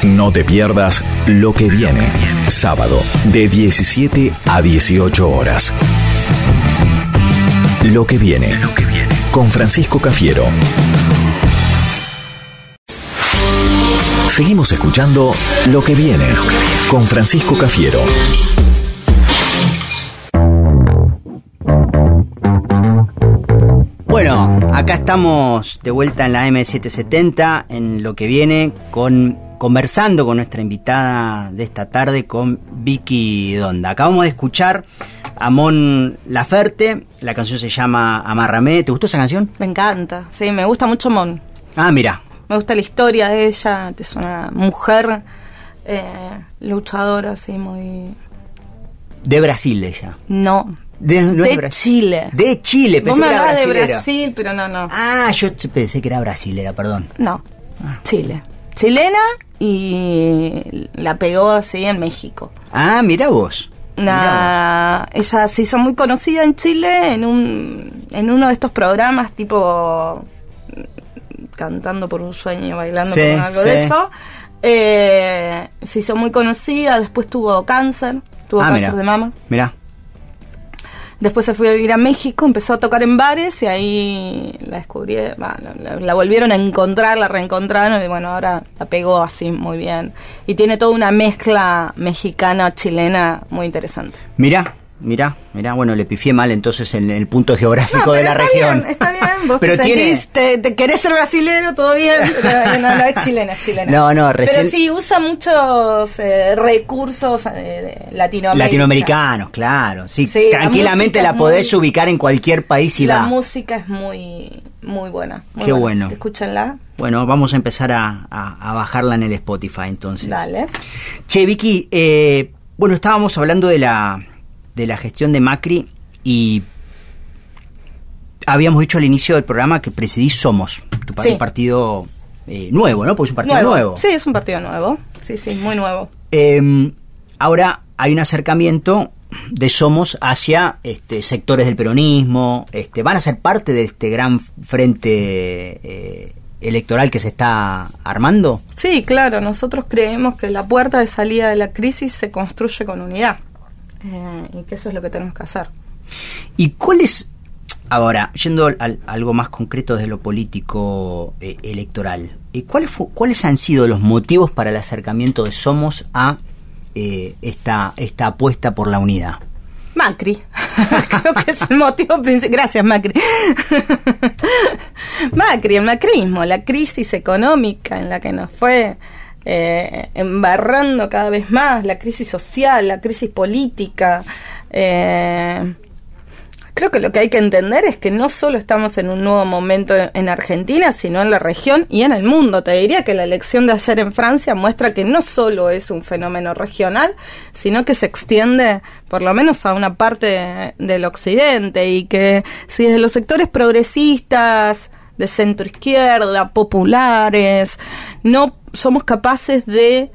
no te pierdas lo que viene. Sábado, de 17 a 18 horas. Lo que viene, con Francisco Cafiero. Seguimos escuchando Lo que viene, con Francisco Cafiero. Acá estamos de vuelta en la M770, en lo que viene, con conversando con nuestra invitada de esta tarde, con Vicky Donda. Acabamos de escuchar a Mon Laferte, la canción se llama Amárrame. ¿Te gustó esa canción? Me encanta, sí, me gusta mucho Mon. Ah, mira, Me gusta la historia de ella, es una mujer eh, luchadora, así, muy... de Brasil ella. No, De, no. Chile. De Chile, Vos pensé me que era de. Brasil, pero no, no. Ah, yo pensé que era brasilera, perdón. No, Ah. Chile. Chilena y la pegó así en México. Ah, mira vos. Mirá Una, ella se hizo muy conocida en Chile en un en uno de estos programas tipo mm, cantando por un sueño, bailando Sí, por algo sí. de eso. Eh, se hizo muy conocida, después tuvo cáncer, tuvo Ah, cáncer mira. de mama. Mirá. Después se fue a vivir a México, empezó a tocar en bares y ahí la descubrí, la, la volvieron a encontrar, la reencontraron y bueno, ahora la pegó así muy bien. Y tiene toda una mezcla mexicana-chilena muy interesante. Mirá, mirá, mirá. Bueno, le pifié mal entonces en el punto geográfico No, de la está región. bien, está bien, vos pero te, tiene. sentís, te, te querés ser brasilero, todo bien, pero no, no, es chilena, es chilena. No, no, recién- Pero sí, usa muchos eh, recursos eh, de Latinoamérica. Latinoamericanos, claro. Sí, Sí, la tranquilamente la es podés muy- ubicar en cualquier país y La va. música es muy, muy buena. muy Qué buena. bueno. Escúchenla. Bueno, vamos a empezar a, a- a bajarla en el Spotify entonces. Dale. Che, Vicky, eh, bueno, estábamos hablando de la, de la gestión de Macri y habíamos dicho al inicio del programa que presidís Somos, tu Sí. un partido eh, nuevo, ¿no? Porque es un partido nuevo. Sí, es un partido nuevo. Sí, sí, muy nuevo. Eh, ahora hay un acercamiento de Somos hacia este, sectores del peronismo, este, van a ser parte de este gran frente eh, electoral que se está armando. Sí, claro, nosotros creemos que la puerta de salida de la crisis se construye con unidad. Eh, y que eso es lo que tenemos que hacer. ¿Y cuál es, ahora, yendo al- al- algo más concreto desde lo político eh, electoral, eh, ¿cuáles, fu- ¿cuáles han sido los motivos para el acercamiento de Somos a eh, esta, esta apuesta por la unidad? Macri. Creo que es el motivo principal. Gracias, Macri. Macri, el macrismo, la crisis económica en la que nos fue eh, embarrando cada vez más, la crisis social, la crisis política. eh, Creo que lo que hay que entender es que no solo estamos en un nuevo momento en Argentina, sino en la región y en el mundo. Te diría que la elección de ayer en Francia muestra que no solo es un fenómeno regional, sino que se extiende por lo menos a una parte de- del occidente y que si desde los sectores progresistas, de centro izquierda, populares, no somos capaces de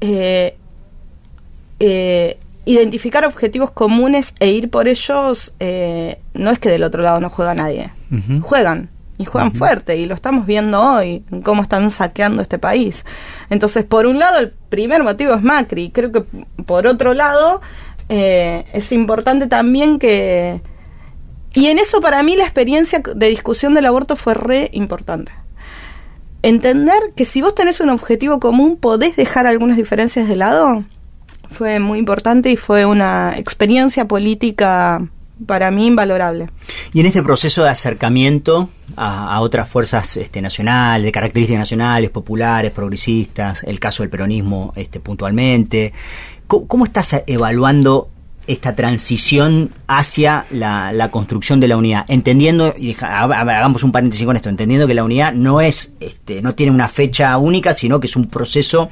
eh, eh, identificar objetivos comunes e ir por ellos, eh, no es que del otro lado no juega nadie. Juegan. Y juegan fuerte, y lo estamos viendo hoy, cómo están saqueando este país. Entonces, por un lado, el primer motivo es Macri. y Creo que, por otro lado, eh, es importante también que... Y en eso, para mí, la experiencia de discusión del aborto fue re importante entender que si vos tenés un objetivo común podés dejar algunas diferencias de lado fue muy importante y fue una experiencia política para mí invalorable. Y en este proceso de acercamiento a, otras fuerzas este, nacionales, de características nacionales, populares, progresistas, el caso del peronismo este, puntualmente, ¿cómo, cómo estás evaluando esta transición hacia la, la construcción de la unidad? Entendiendo, y deja- hagamos un paréntesis con esto, entendiendo que la unidad no es, este, no tiene una fecha única, sino que es un proceso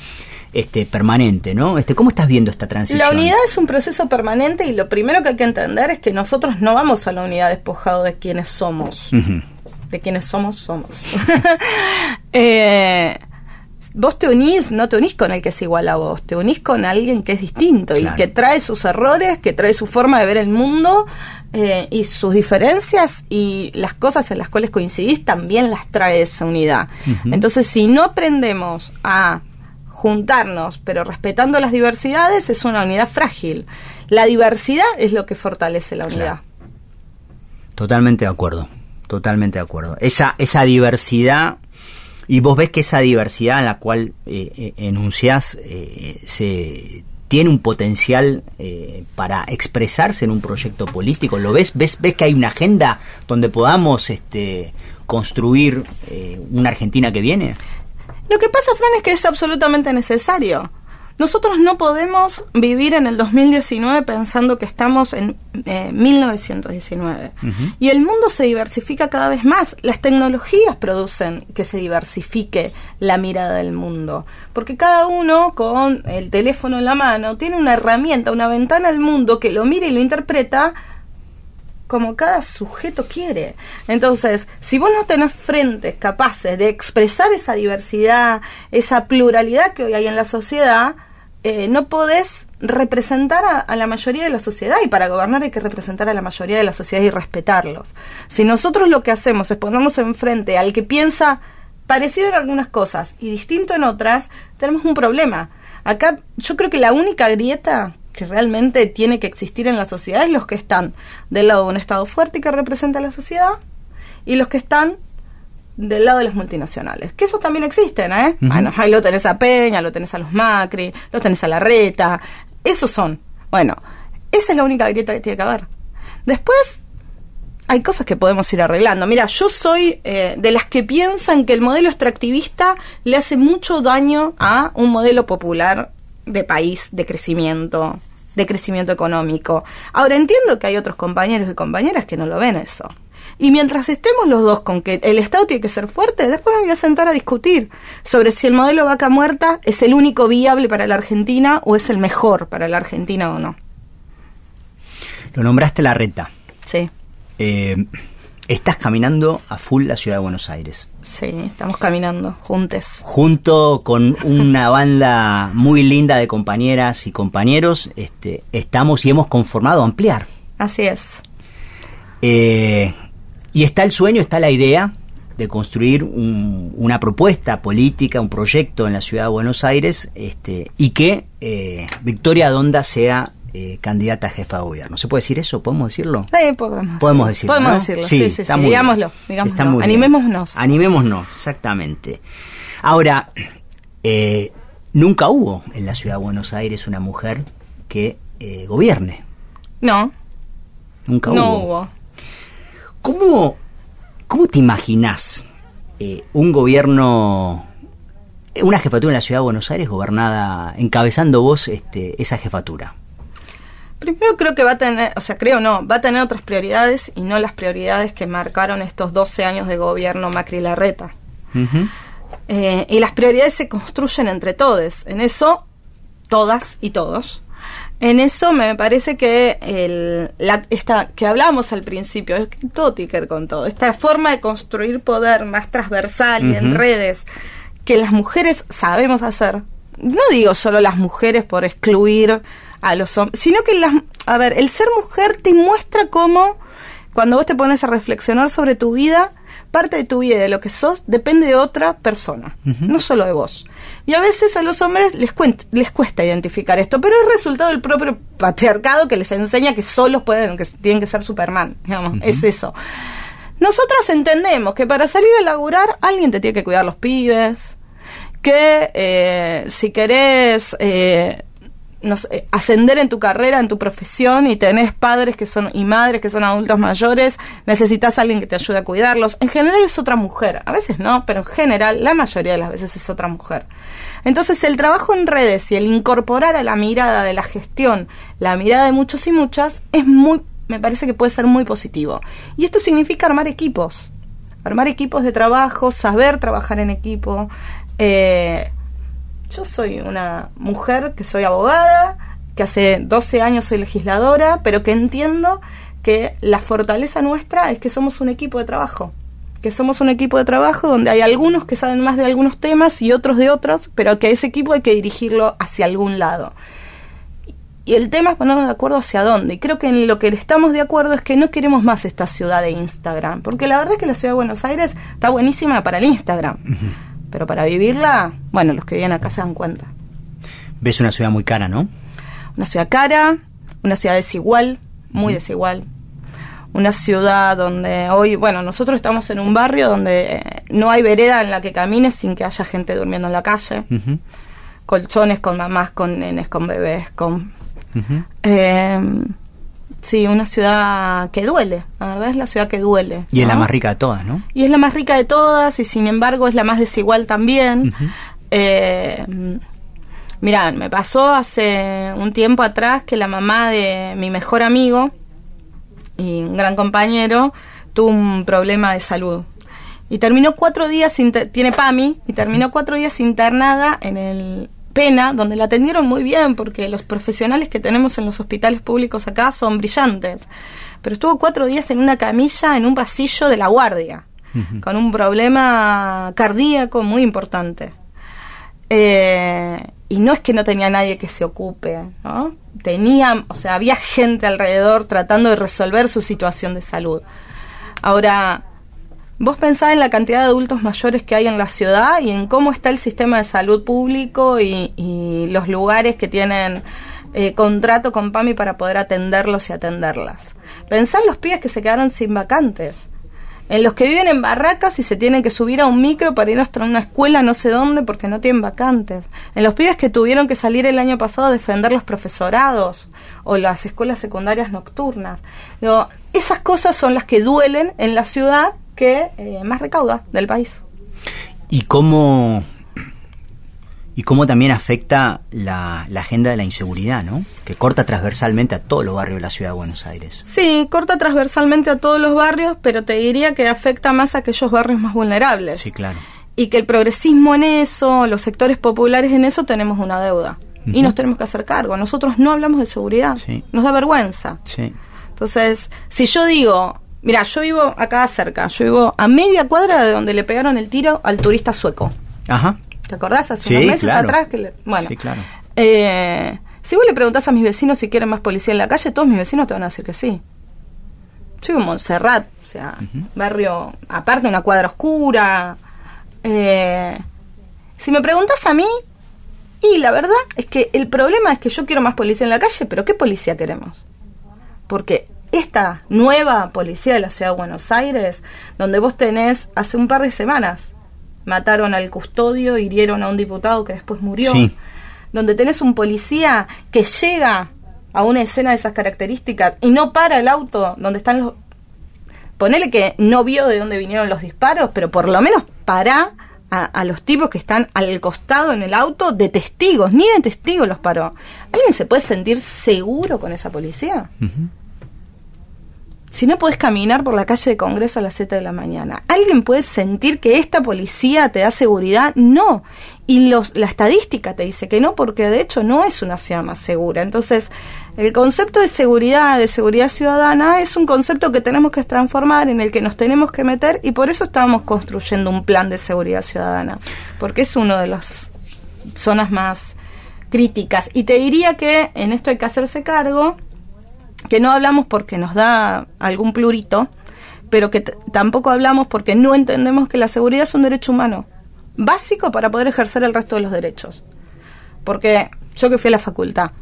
este, permanente, ¿no? Este, ¿Cómo estás viendo esta transición? La unidad es un proceso permanente y lo primero que hay que entender es que nosotros no vamos a la unidad despojado de quienes somos. De quienes somos, somos. Eh, vos te unís, no te unís con el que es igual a vos, te unís con alguien que es distinto Claro. y que trae sus errores, que trae su forma de ver el mundo eh, y sus diferencias y las cosas en las cuales coincidís también las trae esa unidad. Entonces, si no aprendemos a juntarnos, pero respetando las diversidades, es una unidad frágil. La diversidad es lo que fortalece la unidad. Claro. Totalmente de acuerdo, totalmente de acuerdo. Esa, esa diversidad, y vos ves que esa diversidad en la cual eh, eh, enunciás eh, se tiene un potencial eh, para expresarse en un proyecto político. ¿Lo ves? ¿Ves, ves que hay una agenda donde podamos este, construir una Argentina que viene? Lo que pasa, Fran, es que es absolutamente necesario. Nosotros no podemos vivir en el 2019 pensando que estamos en eh, 1919. Ujú. Y el mundo se diversifica cada vez más. Las tecnologías producen que se diversifique la mirada del mundo. Porque cada uno con el teléfono en la mano tiene una herramienta, una ventana al mundo que lo mira y lo interpreta como cada sujeto quiere. Entonces, si vos no tenés frentes capaces de expresar esa diversidad, esa pluralidad que hoy hay en la sociedad, eh, no podés representar a, la mayoría de la sociedad y para gobernar hay que representar a la mayoría de la sociedad y respetarlos. Si nosotros lo que hacemos es ponernos enfrente al que piensa parecido en algunas cosas y distinto en otras, tenemos un problema. Acá yo creo que la única grieta que realmente tiene que existir en la sociedad es los que están del lado de un Estado fuerte que representa a la sociedad y los que están del lado de las multinacionales. Que eso también existen, ¿eh? Bueno, ahí lo tenés a Peña, lo tenés a los Macri, lo tenés a Larreta. Esos son. Bueno, esa es la única grieta que tiene que haber. Después, hay cosas que podemos ir arreglando. Mira, yo soy eh, de las que piensan que el modelo extractivista le hace mucho daño a un modelo popular de país, de crecimiento, de crecimiento económico. Ahora entiendo que hay otros compañeros y compañeras que no lo ven eso. Y mientras estemos los dos con que el Estado tiene que ser fuerte, después me voy a sentar a discutir sobre si el modelo vaca muerta es el único viable para la Argentina o es el mejor para la Argentina o no. Lo nombraste la reta. Sí. Eh, estás caminando a full la ciudad de Buenos Aires. Sí, estamos caminando juntos. Junto con una banda muy linda de compañeras y compañeros, este, estamos y hemos conformado Ampliar. Así es. Eh, y está el sueño, está la idea de construir un- una propuesta política, un proyecto en la ciudad de Buenos Aires, este, y que eh, Victoria Donda sea eh, candidata a jefa de gobierno. ¿Se puede decir eso? ¿Podemos decirlo? Sí, podemos, Podemos decirlo. Podemos ¿no? decirlo, sí, sí, sí. está muy bien. Digámoslo, digámoslo. Está muy bien. Animémonos. Animémonos, exactamente. Ahora, eh, nunca hubo en la ciudad de Buenos Aires una mujer que eh, gobierne. No, Nunca no hubo. ¿Cómo, cómo te imaginás eh, un gobierno, una jefatura en la ciudad de Buenos Aires gobernada, encabezando vos este, esa jefatura? Primero creo que va a tener, o sea, creo no, va a tener otras prioridades y no las prioridades que marcaron estos 12 años de gobierno Macri Larreta. Ujú. Eh, y las prioridades se construyen entre todos. En eso, todas y todos. En eso me parece que el, la, esta, que hablábamos al principio, es ver con todo. Esta forma de construir poder más transversal y en redes que las mujeres sabemos hacer. No digo solo las mujeres por excluir a los hombres, sino que las, a ver, el ser mujer te muestra cómo cuando vos te pones a reflexionar sobre tu vida, parte de tu vida de lo que sos depende de otra persona, no solo de vos. Y a veces a los hombres les cuesta identificar esto, pero es resultado del propio patriarcado que les enseña que solos pueden, que tienen que ser Superman, digamos, es eso. Nosotras entendemos que para salir a laburar alguien te tiene que cuidar los pibes, que eh, si querés eh, no ascender en tu carrera, en tu profesión y tenés padres que son y madres que son adultos mayores, necesitas a alguien que te ayude a cuidarlos. En general es otra mujer, a veces no, pero en general la mayoría de las veces es otra mujer. Entonces el trabajo en redes y el incorporar a la mirada de la gestión, la mirada de muchos y muchas, es muy, me parece que puede ser muy positivo. Y esto significa armar equipos, armar equipos de trabajo, saber trabajar en equipo. Eh, yo soy una mujer que soy abogada, que hace 12 años soy legisladora, pero que entiendo que la fortaleza nuestra es que somos un equipo de trabajo. Que somos un equipo de trabajo donde hay algunos que saben más de algunos temas y otros de otros, pero que ese equipo hay que dirigirlo hacia algún lado. Y el tema es ponernos de acuerdo hacia dónde. Y creo que en lo que estamos de acuerdo es que no queremos más esta ciudad de Instagram. Porque la verdad es que la ciudad de Buenos Aires está buenísima para el Instagram. Pero para vivirla, bueno, los que viven acá se dan cuenta. Ves una ciudad muy cara, ¿no? Una ciudad cara, una ciudad desigual, muy desigual. Una ciudad donde hoy, bueno, nosotros estamos en un barrio donde eh, no hay vereda en la que camines sin que haya gente durmiendo en la calle. Colchones con mamás, con nenes, con bebés, con... Eh, sí, una ciudad que duele, la verdad es la ciudad que duele. Y es la más rica de todas, ¿no? Y es la más rica de todas y sin embargo es la más desigual también. Eh, mirá, me pasó hace un tiempo atrás que la mamá de mi mejor amigo y un gran compañero tuvo un problema de salud. Y terminó cuatro días, tiene PAMI, y terminó cuatro días internada en el Pena, donde la atendieron muy bien, porque los profesionales que tenemos en los hospitales públicos acá son brillantes. Pero estuvo cuatro días en una camilla en un pasillo de la guardia, con un problema cardíaco muy importante. Eh, y no es que no tenía nadie que se ocupe, ¿no? Tenía, o sea, había gente alrededor tratando de resolver su situación de salud. Ahora, vos pensás en la cantidad de adultos mayores que hay en la ciudad y en cómo está el sistema de salud público y, los lugares que tienen eh, contrato con PAMI para poder atenderlos y atenderlas. Pensá en los pibes que se quedaron sin vacantes en los que viven en barracas y se tienen que subir a un micro para ir hasta una escuela no sé dónde porque no tienen vacantes, en los pibes que tuvieron que salir el año pasado a defender los profesorados o las escuelas secundarias nocturnas. Digo, esas cosas son las que duelen en la ciudad que eh, más recauda del país. Y cómo, y cómo también afecta la, la agenda de la inseguridad, ¿no? Que corta transversalmente a todos los barrios de la ciudad de Buenos Aires. Sí, corta transversalmente a todos los barrios, pero te diría que afecta más a aquellos barrios más vulnerables. Sí, claro. y que el progresismo en eso, los sectores populares en eso, tenemos una deuda. Y nos tenemos que hacer cargo. Nosotros no hablamos de seguridad. Sí. Nos da vergüenza. Sí. Entonces, si yo digo, Mira, yo vivo acá cerca, yo vivo a media cuadra de donde le pegaron el tiro al turista sueco. Ajá. ¿Te acordás? Hace Sí, unos meses claro. atrás que le- Bueno, Sí, claro. eh, si vos le preguntás a mis vecinos si quieren más policía en la calle, todos mis vecinos te van a decir que sí. Yo vivo en Montserrat, o sea, barrio, aparte una cuadra oscura. Eh, si me preguntas a mí, y la verdad es que el problema es que yo quiero más policía en la calle, pero ¿qué policía queremos? Porque esta nueva policía de la ciudad de Buenos Aires, donde vos tenés hace un par de semanas, mataron al custodio, hirieron a un diputado que después murió, Sí. donde tenés un policía que llega a una escena de esas características y no para el auto donde están los... Ponele que no vio de dónde vinieron los disparos, pero por lo menos para a, a los tipos que están al costado en el auto de testigos, ni de testigos los paró. ¿Alguien se puede sentir seguro con esa policía? Si no puedes caminar por la calle de Congreso a las 7 de la mañana, ¿alguien puede sentir que esta policía te da seguridad? No. Y los, la estadística te dice que no, porque de hecho no es una ciudad más segura. Entonces, el concepto de seguridad, de seguridad ciudadana, es un concepto que tenemos que transformar, en el que nos tenemos que meter, y por eso estamos construyendo un plan de seguridad ciudadana, porque es una de las zonas más críticas. Y te diría que en esto hay que hacerse cargo que no hablamos porque nos da algún plurito, pero que tampoco hablamos porque no entendemos que la seguridad es un derecho humano básico para poder ejercer el resto de los derechos. Porque yo que fui a la facultad,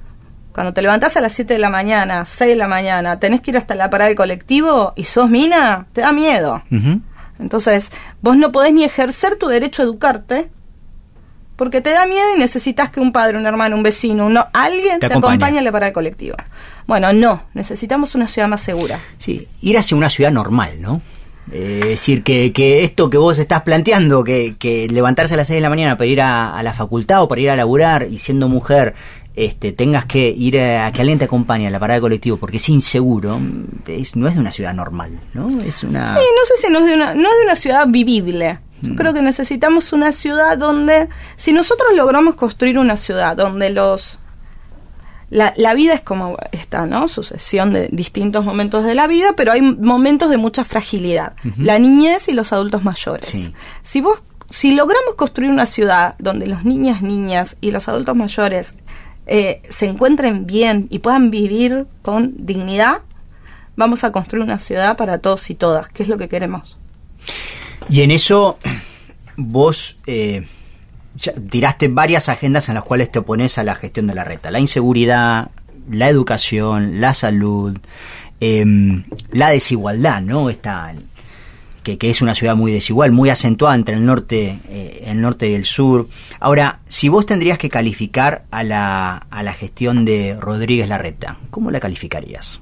cuando te levantás a las 7 de la mañana, 6 de la mañana, tenés que ir hasta la parada del colectivo y sos mina, te da miedo. Entonces, vos no podés ni ejercer tu derecho a educarte porque te da miedo y necesitas que un padre, un hermano, un vecino, uno, alguien Te te, acompañe. a la parada del colectivo. Bueno, no, necesitamos una ciudad más segura. Sí, ir hacia una ciudad normal, ¿no? Eh, es decir, que, que esto que vos estás planteando, que, que levantarse a las 6 de la mañana para ir a, a la facultad o para ir a laburar y siendo mujer, este, tengas que ir a, a que alguien te acompañe a la parada de colectivo porque es inseguro, es- no es de una ciudad normal, ¿no? Es una... Sí, no sé si no es de una, no es de una ciudad vivible. Yo creo que necesitamos una ciudad donde, si nosotros logramos construir una ciudad donde los... La, la vida es como esta, ¿no? Sucesión de distintos momentos de la vida, pero hay momentos de mucha fragilidad. La niñez y los adultos mayores. Sí. Si vos, si logramos construir una ciudad donde los niñas, niñas y los adultos mayores eh, se encuentren bien y puedan vivir con dignidad, vamos a construir una ciudad para todos y todas, que es lo que queremos. Y en eso vos eh, tiraste varias agendas en las cuales te opones a la gestión de la reta. La inseguridad, la educación, la salud, em, la desigualdad, ¿no? Esta, que, que es una ciudad muy desigual, muy acentuada entre el norte, eh, el norte y el sur. Ahora, si vos tendrías que calificar a la, a la gestión de Rodríguez Larreta, ¿cómo la calificarías?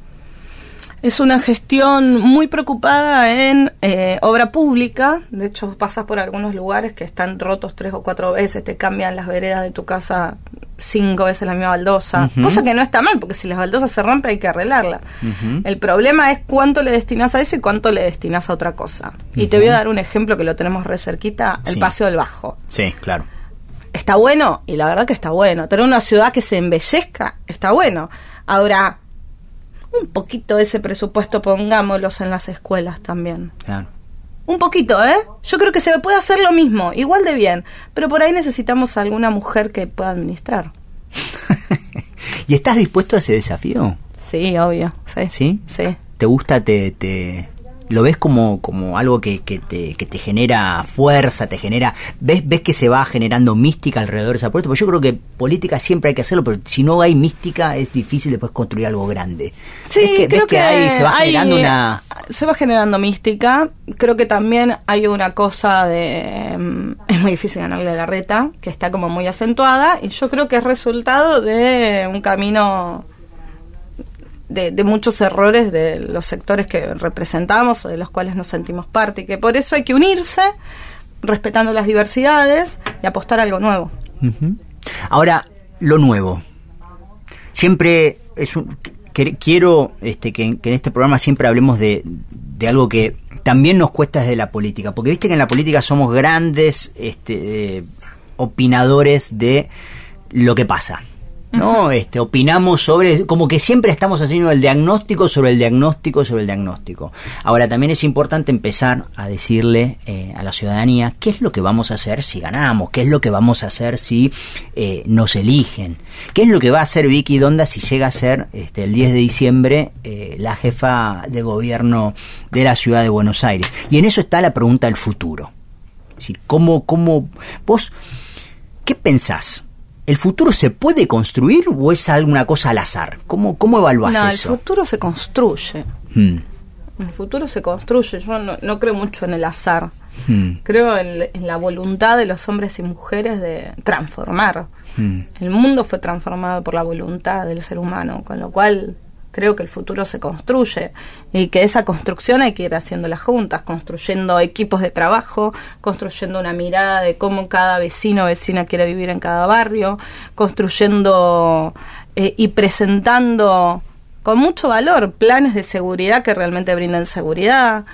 Es una gestión muy preocupada en eh, obra pública. De hecho, pasas por algunos lugares que están rotos tres o cuatro veces, te cambian las veredas de tu casa cinco veces la misma baldosa. Cosa que no está mal, porque si las baldosas se rompen hay que arreglarla. El problema es cuánto le destinas a eso y cuánto le destinas a otra cosa. Y te voy a dar un ejemplo que lo tenemos re cerquita, el Sí. Paseo del Bajo. Sí, claro. está bueno y la verdad que está bueno. Tener una ciudad que se embellezca está bueno. Ahora, un poquito de ese presupuesto pongámoslos en las escuelas también. claro. Un poquito, ¿eh? Yo creo que se puede hacer lo mismo, igual de bien, pero por ahí necesitamos a alguna mujer que pueda administrar. ¿Y estás dispuesto a ese desafío? Sí, obvio, sí. ¿Sí? Sí. ¿Te gusta? Te, te, ¿Lo ves como, como algo que, que te, que te genera fuerza, te genera... ¿ves, ¿Ves que se va generando mística alrededor de esa puerta? Porque yo creo que política siempre hay que hacerlo, pero si no hay mística es difícil después construir algo grande. Sí, ¿Ves que, creo ves que, ahí se va hay- generando una... Se va generando mística. Creo que también hay una cosa de... mm, Es muy difícil ganarle a la reta, que está como muy acentuada, y yo creo que es resultado de un camino de, de muchos errores de los sectores que representamos o de los cuales nos sentimos parte, y que por eso hay que unirse, respetando las diversidades y apostar a algo nuevo. Ahora, lo nuevo. Siempre es un- quiero este, que, que en este programa siempre hablemos de, de algo que también nos cuesta desde la política, porque viste que en la política somos grandes este, eh, opinadores de lo que pasa. ¿No? Este, opinamos sobre, como que siempre estamos haciendo el diagnóstico sobre el diagnóstico sobre el diagnóstico. Ahora, también es importante empezar a decirle eh, a la ciudadanía qué es lo que vamos a hacer si ganamos, qué es lo que vamos a hacer si eh, nos eligen, qué es lo que va a hacer Vicky Donda si llega a ser este, el 10 de diciembre eh, la jefa de gobierno de la ciudad de Buenos Aires. Y en eso está la pregunta del futuro. Es decir, ¿cómo, cómo vos, qué pensás? ¿El futuro se puede construir o es alguna cosa al azar? ¿Cómo, cómo evaluás No, el eso? futuro se construye. Hmm, El futuro se construye. Yo no, no creo mucho en el azar. hmm, Creo en, en la voluntad de los hombres y mujeres de transformar. hmm. El mundo fue transformado por la voluntad del ser humano, con lo cual creo que el futuro se construye y que esa construcción hay que ir haciéndola juntas, construyendo equipos de trabajo, construyendo una mirada de cómo cada vecino o vecina quiere vivir en cada barrio, construyendo eh, y presentando con mucho valor planes de seguridad que realmente brinden seguridad,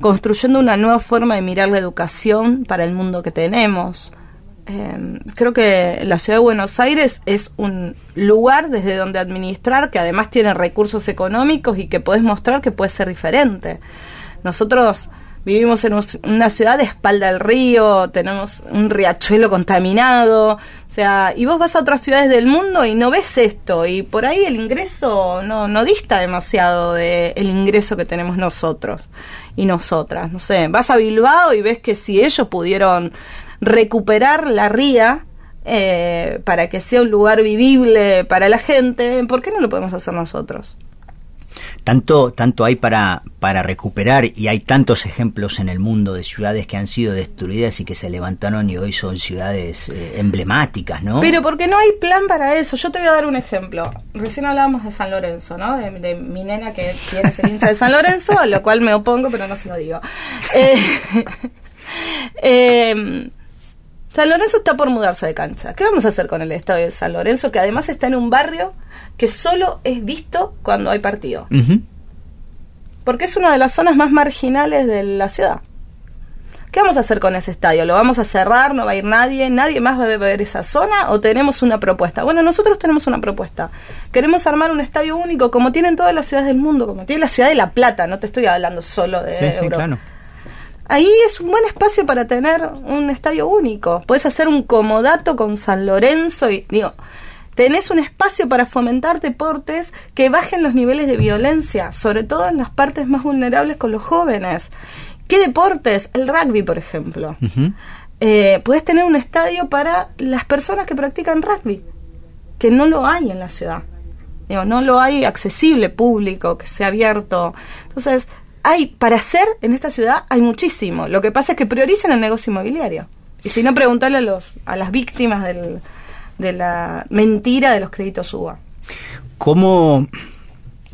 construyendo una nueva forma de mirar la educación para el mundo que tenemos. Eh, creo que la ciudad de Buenos Aires es un lugar desde donde administrar que además tiene recursos económicos y que puedes mostrar que puede ser diferente. Nosotros vivimos en una ciudad de espalda al río, tenemos un riachuelo contaminado, o sea, y vos vas a otras ciudades del mundo y no ves esto, y por ahí el ingreso no, no dista demasiado del el ingreso que tenemos nosotros y nosotras. No sé, vas a Bilbao y ves que si ellos pudieron recuperar la ría eh, para que sea un lugar vivible para la gente, ¿por qué no lo podemos hacer nosotros? Tanto, tanto hay para, para recuperar y hay tantos ejemplos en el mundo de ciudades que han sido destruidas y que se levantaron y hoy son ciudades eh, emblemáticas, ¿no? Pero porque no hay plan para eso. Yo te voy a dar un ejemplo. Recién hablábamos de San Lorenzo, ¿no? De, de mi nena que tiene ser hincha de San Lorenzo, a lo cual me opongo, pero no se lo digo. Eh, eh, San Lorenzo está por mudarse de cancha. ¿Qué vamos a hacer con el estadio de San Lorenzo, que además está en un barrio que solo es visto cuando hay partido? Porque es una de las zonas más marginales de la ciudad. ¿Qué vamos a hacer con ese estadio? ¿Lo vamos a cerrar? ¿No va a ir nadie? ¿Nadie más va a ver esa zona? ¿O tenemos una propuesta? Bueno, nosotros tenemos una propuesta. Queremos armar un estadio único como tienen todas las ciudades del mundo, como tiene la ciudad de La Plata, no te estoy hablando solo de Sí, sí, Europa. claro. Ahí es un buen espacio para tener un estadio único. Puedes hacer un comodato con San Lorenzo y digo, tenés un espacio para fomentar deportes que bajen los niveles de violencia, sobre todo en las partes más vulnerables con los jóvenes. ¿Qué deportes? El rugby, por ejemplo. Eh, puedes tener un estadio para las personas que practican rugby, que no lo hay en la ciudad. Digo, no lo hay accesible, público, que sea abierto. Entonces, hay para hacer en esta ciudad hay muchísimo. Lo que pasa es que priorizan el negocio inmobiliario. Y si no, preguntarle a, los, a las víctimas del- de la mentira de los créditos UBA. ¿Cómo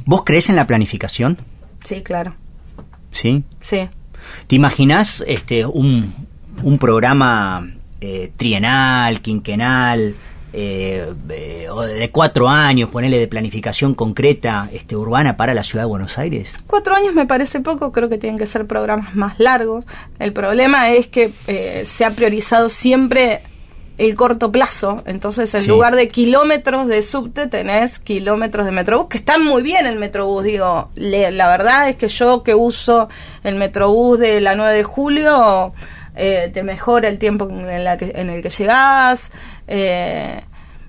vos crees en la planificación? Sí, claro. ¿Sí? Sí. ¿Te imaginás este, un, un programa eh, trienal, quinquenal, eh, o de cuatro años, ponerle de planificación concreta este, urbana para la ciudad de Buenos Aires? Cuatro años me parece poco, creo que tienen que ser programas más largos. El problema es que eh, se ha priorizado siempre el corto plazo, entonces en Sí. lugar de kilómetros de subte tenés kilómetros de metrobús, que están muy bien el metrobús, digo, le- la verdad es que yo que uso el metrobús de la 9 de julio, eh, te mejora el tiempo en, la que- en el que llegás, eh,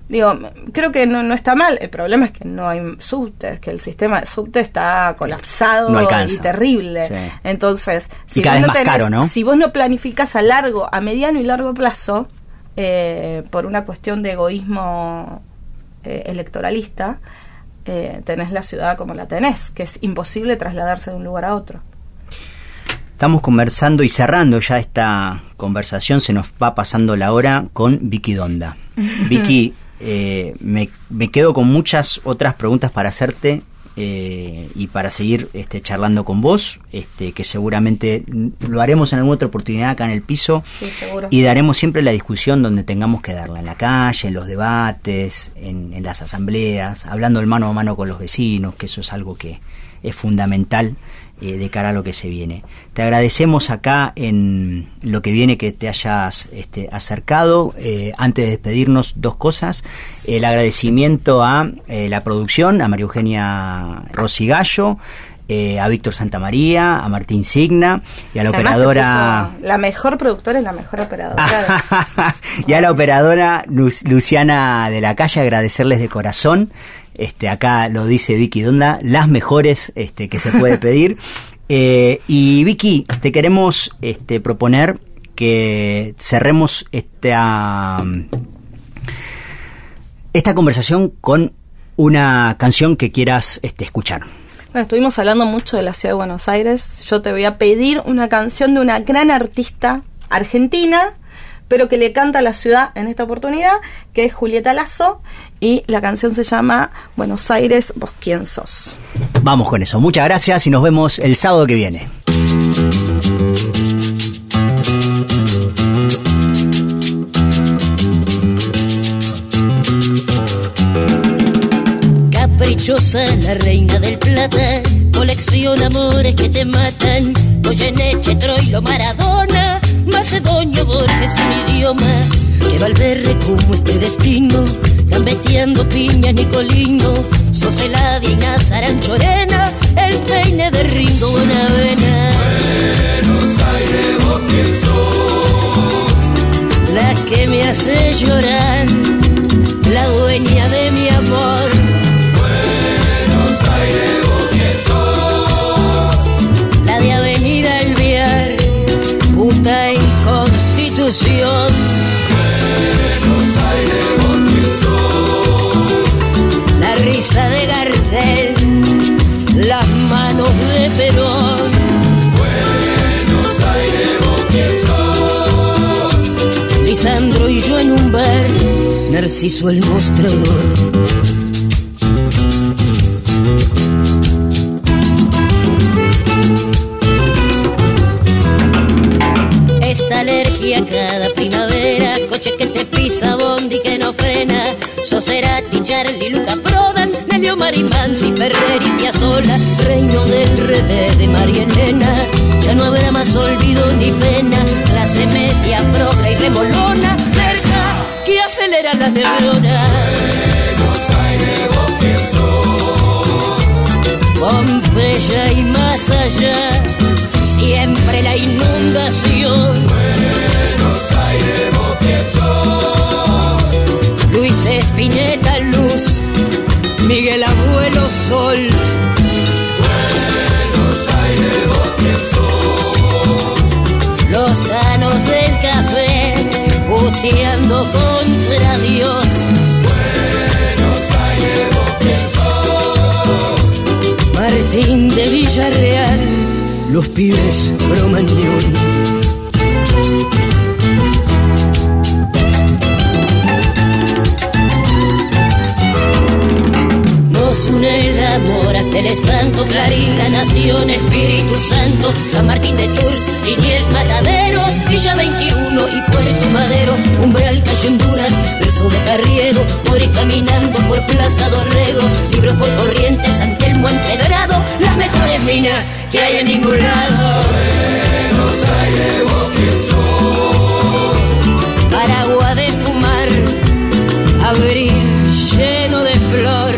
Digo, creo que no, no está mal. El problema es que no hay subtes, que el sistema de subte está colapsado No y terrible. Sí. Entonces, cada vos vez más caro, ¿no? si vos no planificás a largo, a mediano y largo plazo, eh, por una cuestión de egoísmo eh, electoralista, eh, tenés la ciudad como la tenés, que es imposible trasladarse de un lugar a otro. Estamos conversando y cerrando ya esta conversación, se nos va pasando la hora con Vicky Donda. Vicky, eh, me, me quedo con muchas otras preguntas para hacerte eh, y para seguir este, charlando con vos, este, que seguramente lo haremos en alguna otra oportunidad acá en el piso. Sí, seguro. Y daremos siempre la discusión donde tengamos que darla, en la calle, en los debates, en, en las asambleas, hablando el mano a mano con los vecinos, que eso es algo que, es fundamental eh, de cara a lo que se viene. Te agradecemos acá en lo que viene que te hayas este, acercado. Eh, antes de despedirnos, dos cosas. El agradecimiento a eh, la producción, a María Eugenia Rosigallo. a Víctor Santamaría, a Martín Signa y a la operadora. La mejor productora y la mejor operadora. y a la operadora Luciana de la Calle, agradecerles de corazón este, acá lo dice Vicky Donda, las mejores este, que se puede pedir. Eh, y Vicky, te queremos este, proponer que cerremos esta, esta conversación con una canción que quieras este, escuchar. Bueno, estuvimos hablando mucho de la ciudad de Buenos Aires. Yo te voy a pedir una canción de una gran artista argentina pero que le canta a la ciudad en esta oportunidad, que es Julieta Lazo, y la canción se llama Buenos Aires, vos quién sos. Vamos con eso, muchas gracias y nos vemos el sábado que viene. Caprichosa, la reina del plata, colecciona amores que te matan, Goyeneche, Troilo, Maradona Macedonio, Borges, un idioma que Valverde como este destino, gambeteando piña, Nicolino, sos el y Nazaranchorena, el peine de Ringo Bonavena. Buenos Aires, vos quién sos, la que me hace llorar, la dueña de mi amor. Buenos Aires, vos quién sos, la de Avenida Elviar, puta Buenos Aires, La risa de Gardel, las manos de Perón. Buenos Aires, vos Lisandro y yo en un bar, Narciso el mostrador. alergia cada primavera, coche que te pisa, bondi que no frena, Soserati, Charlie, Luca Prodan, Nelio Marimansi, Ferrer y Piazzola, reino del revés de María Elena, ya no habrá más olvido ni pena, clase media, progra y remolona, merca que acelera las neuronas. Pompeya y más allá, siempre la inundación contra Dios. Buenos Aires, Martín de Villarreal, los pibes cromañón. Une el amor hasta el espanto, Clarín, la nación, Espíritu Santo, San Martín de Tours, Liniers, Mataderos, Villa 21 y Puerto Madero, Umbral, Calle Honduras, verso de Carriego, morir caminando por Plaza Dorrego, libros por Corrientes, ante el Empedrado, las mejores minas que hay en ningún lado. Buenos Aires, vos Paragua de fumar, abril lleno de flor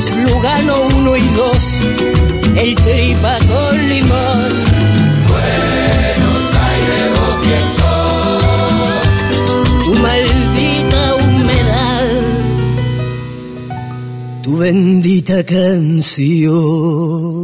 Sos Lugano 1 y 2, el tripa con limón. Buenos Aires, vos quién. Tu maldita humedad, tu bendita canción.